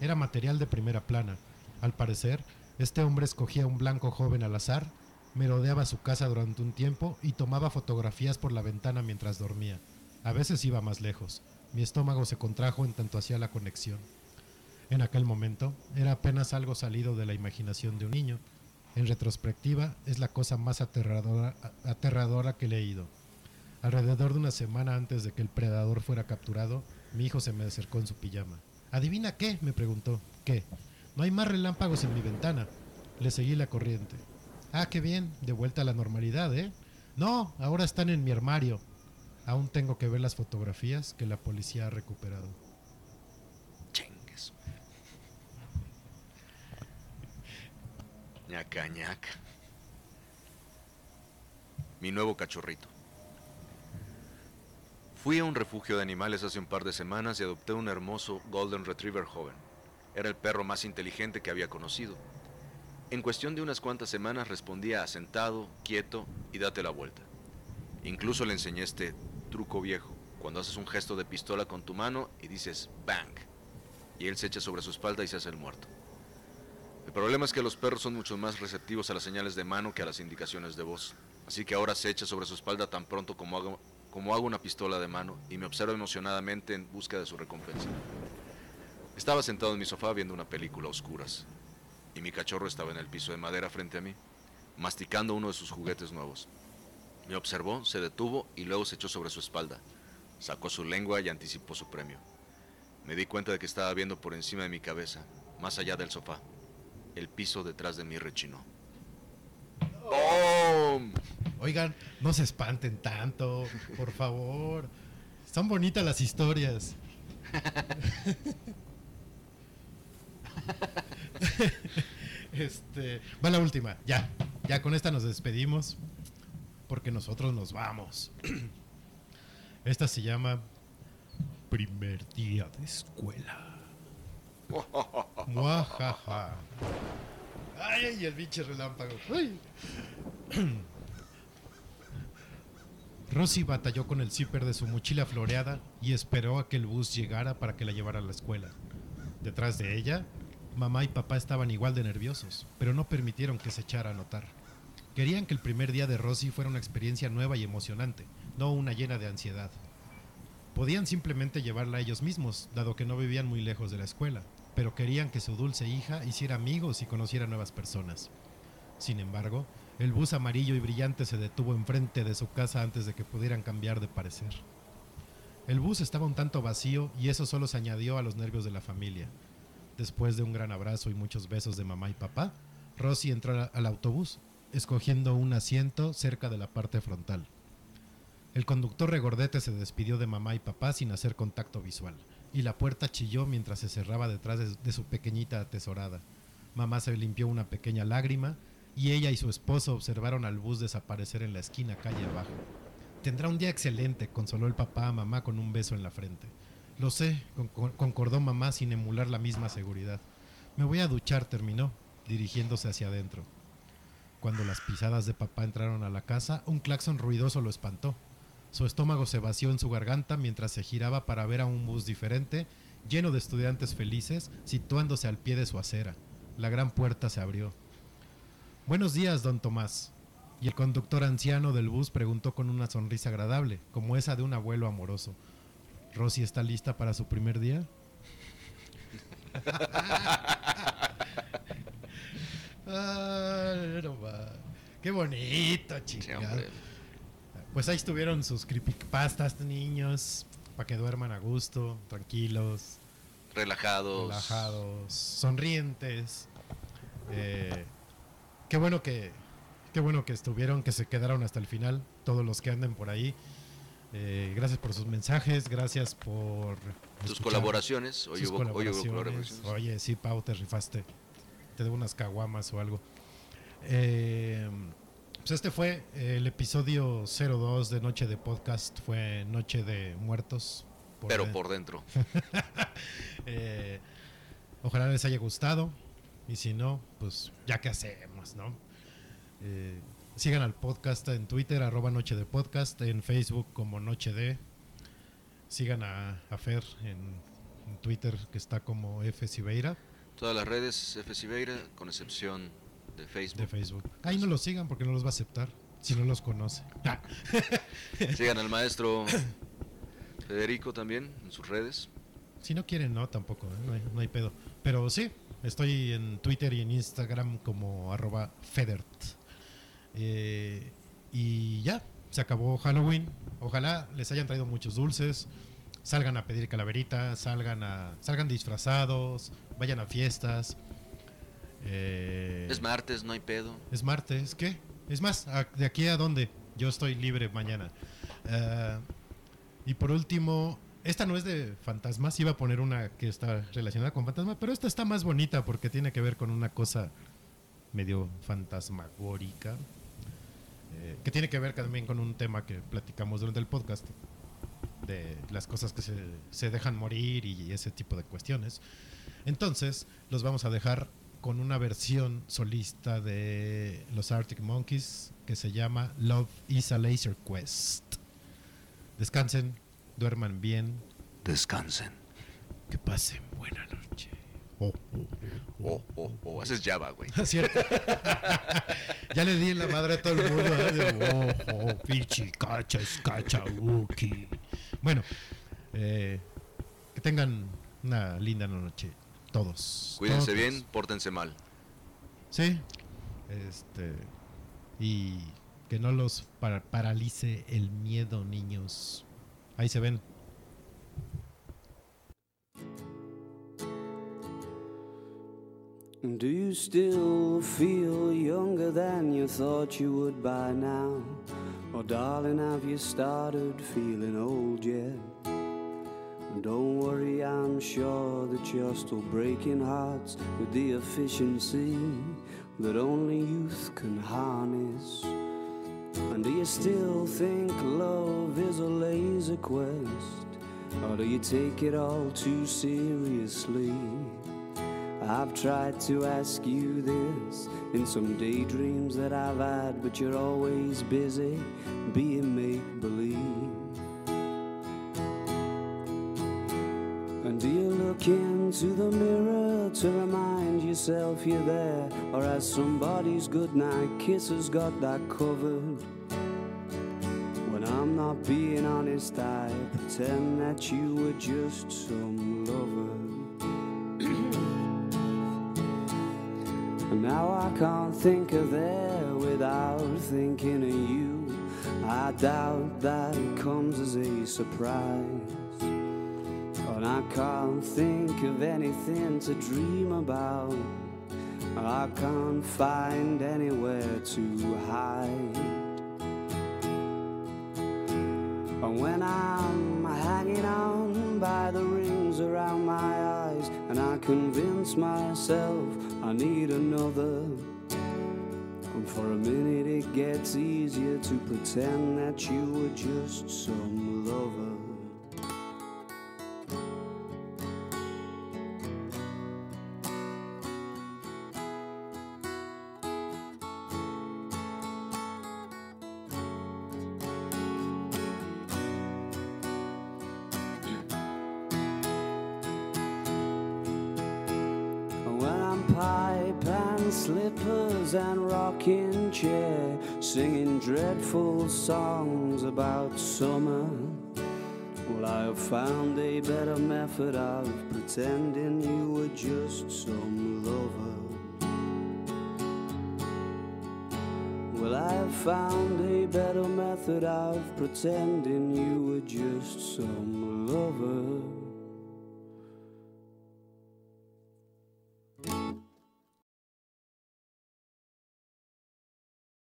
Era material de primera plana. Al parecer, este hombre escogía un blanco joven al azar, merodeaba su casa durante un tiempo y tomaba fotografías por la ventana mientras dormía. A veces iba más lejos. Mi estómago se contrajo en tanto hacía la conexión. En aquel momento era apenas algo salido de la imaginación de un niño. En retrospectiva es la cosa más aterradora, aterradora que he leído. Alrededor de una semana antes de que el predador fuera capturado, mi hijo se me acercó en su pijama. ¿Adivina qué? me preguntó. ¿Qué? No hay más relámpagos en mi ventana. Le seguí la corriente. Ah, qué bien, de vuelta a la normalidad, ¿eh? No, ahora están en mi armario. Aún tengo que ver las fotografías que la policía ha recuperado. Chingues. ñaca, ñaca. Mi nuevo cachorrito. Fui a un refugio de animales hace un par de semanas y adopté un hermoso Golden Retriever joven. Era el perro más inteligente que había conocido. En cuestión de unas cuantas semanas respondía asentado, quieto y date la vuelta. Incluso le enseñé este truco viejo, cuando haces un gesto de pistola con tu mano y dices bang, y él se echa sobre su espalda y se hace el muerto. El problema es que los perros son mucho más receptivos a las señales de mano que a las indicaciones de voz, así que ahora se echa sobre su espalda tan pronto como hago, como hago una pistola de mano y me observa emocionadamente en busca de su recompensa. Estaba sentado en mi sofá viendo una película a oscuras, y mi cachorro estaba en el piso de madera frente a mí, masticando uno de sus juguetes nuevos. Me observó, se detuvo y luego se echó sobre su espalda. Sacó su lengua y anticipó su premio. Me di cuenta de que estaba viendo por encima de mi cabeza, más allá del sofá. El piso detrás de mí rechinó. ¡Bom! Oigan, no se espanten tanto, por favor. Son bonitas las historias. Este, va la última, ya. Ya con esta nos despedimos porque nosotros nos vamos. Esta se llama Primer día de escuela. Muajaja. Ay, el pinche relámpago. Ay. Rosy batalló con el zipper de su mochila floreada y esperó a que el bus llegara para que la llevara a la escuela. Detrás de ella, mamá y papá estaban igual de nerviosos, pero no permitieron que se echara a notar. Querían que el primer día de Rosy fuera una experiencia nueva y emocionante, no una llena de ansiedad. Podían simplemente llevarla ellos mismos, dado que no vivían muy lejos de la escuela, pero querían que su dulce hija hiciera amigos y conociera nuevas personas. Sin embargo, el bus amarillo y brillante se detuvo enfrente de su casa antes de que pudieran cambiar de parecer. El bus estaba un tanto vacío y eso solo se añadió a los nervios de la familia. Después de un gran abrazo y muchos besos de mamá y papá, Rosy entró al- autobús, escogiendo un asiento cerca de la parte frontal. El conductor regordete se despidió de mamá y papá sin hacer contacto visual, y la puerta chilló mientras se cerraba detrás de, de su pequeñita atesorada. Mamá se limpió una pequeña lágrima y ella y su esposo observaron al bus desaparecer en la esquina calle abajo. Tendrá un día excelente, consoló el papá a mamá con un beso en la frente. Lo sé, con- concordó mamá sin emular la misma seguridad. Me voy a duchar, terminó, dirigiéndose hacia adentro. Cuando las pisadas de papá entraron a la casa, un claxon ruidoso lo espantó. Su estómago se vació en su garganta mientras se giraba para ver a un bus diferente, lleno de estudiantes felices, situándose al pie de su acera. La gran puerta se abrió. Buenos días, don Tomás. Y el conductor anciano del bus preguntó con una sonrisa agradable, como esa de un abuelo amoroso. ¿Rosy está lista para su primer día? Ay, no va. Qué bonito, chingado. hombre. pues ahí estuvieron sus creepypastas, niños, para que duerman a gusto, tranquilos, Relajados. relajados, sonrientes. Eh, qué bueno que qué bueno que estuvieron, que se quedaron hasta el final, todos los que anden por ahí. Eh, gracias por sus mensajes, gracias por Tus colaboraciones. Hoy sus hubo, hoy hubo colaboraciones. colaboraciones. Oye, sí, Pau, te rifaste. Te debo unas caguamas o algo. Eh, pues este fue el episodio 02 de Noche de Podcast. Fue Noche de Muertos. Pero de- por dentro. Eh, ojalá les haya gustado. Y si no, pues ya que hacemos, ¿no? Eh, sigan al podcast en Twitter, arroba Noche de Podcast, en Facebook como Noche de. Sigan a, a Fer en, en Twitter, que está como F. Siveira, Todas las redes F. Siveira, con excepción de Facebook. de Facebook. Ahí no los sigan porque no los va a aceptar, si no los conoce. Sigan al maestro Federico también en sus redes. Si no quieren, no, tampoco, ¿eh? no, hay, no hay pedo. Pero sí, estoy en Twitter y en Instagram como arroba Federt. Eh, y ya, se acabó Halloween. Ojalá les hayan traído muchos dulces. Salgan a pedir calaverita, salgan a, salgan disfrazados, vayan a fiestas. Eh, Es martes, no hay pedo. es martes, ¿qué? Es más, ¿a- ¿de aquí a dónde? Yo estoy libre mañana. Ah, y por último, esta no es de fantasmas, iba a poner una que está relacionada con fantasmas, pero esta está más bonita porque tiene que ver con una cosa medio fantasmagórica, eh, que tiene que ver también con un tema que platicamos durante el podcast, de las cosas que se, se dejan morir y ese tipo de cuestiones. Entonces, los vamos a dejar con una versión solista de los Arctic Monkeys que se llama Love is a Laser Quest. Descansen, duerman bien. Descansen. Que pasen buena noche. Oh, Oh, oh, oh. Haces Java, güey. ¿Cierto? ya le di en la madre a todo el mundo. ¿eh? De, oh, oh, pichi, cacha, escacha, uki. Bueno, eh, que tengan una linda noche. Todos. Cuídense todos. bien, pórtense mal. Sí. Este. Y que no los para- paralice el miedo, niños. Ahí se ven. Do you still feel younger than you thought you would by now? Or, darling, have you started feeling old yet? Don't worry, I'm sure that you're still breaking hearts with the efficiency that only youth can harness. And do you still think love is a laser quest? Or do you take it all too seriously? I've tried to ask you this in some daydreams that I've had, but you're always busy being make believe. And do you look into the mirror to remind yourself you're there? Or as somebody's goodnight kisses got that covered? When I'm not being honest, I pretend that you were just some lover. And now I can't think of there without thinking of you. I doubt that it comes as a surprise. And I can't think of anything to dream about. I can't find anywhere to hide. And when I'm hanging on by the rings around my eyes, and I convince myself I need another. And for a minute it gets easier to pretend that you were just some lover. Songs about summer. Well, I have found a better method of pretending you were just some lover. Well, I have found a better method of pretending you were just some lover.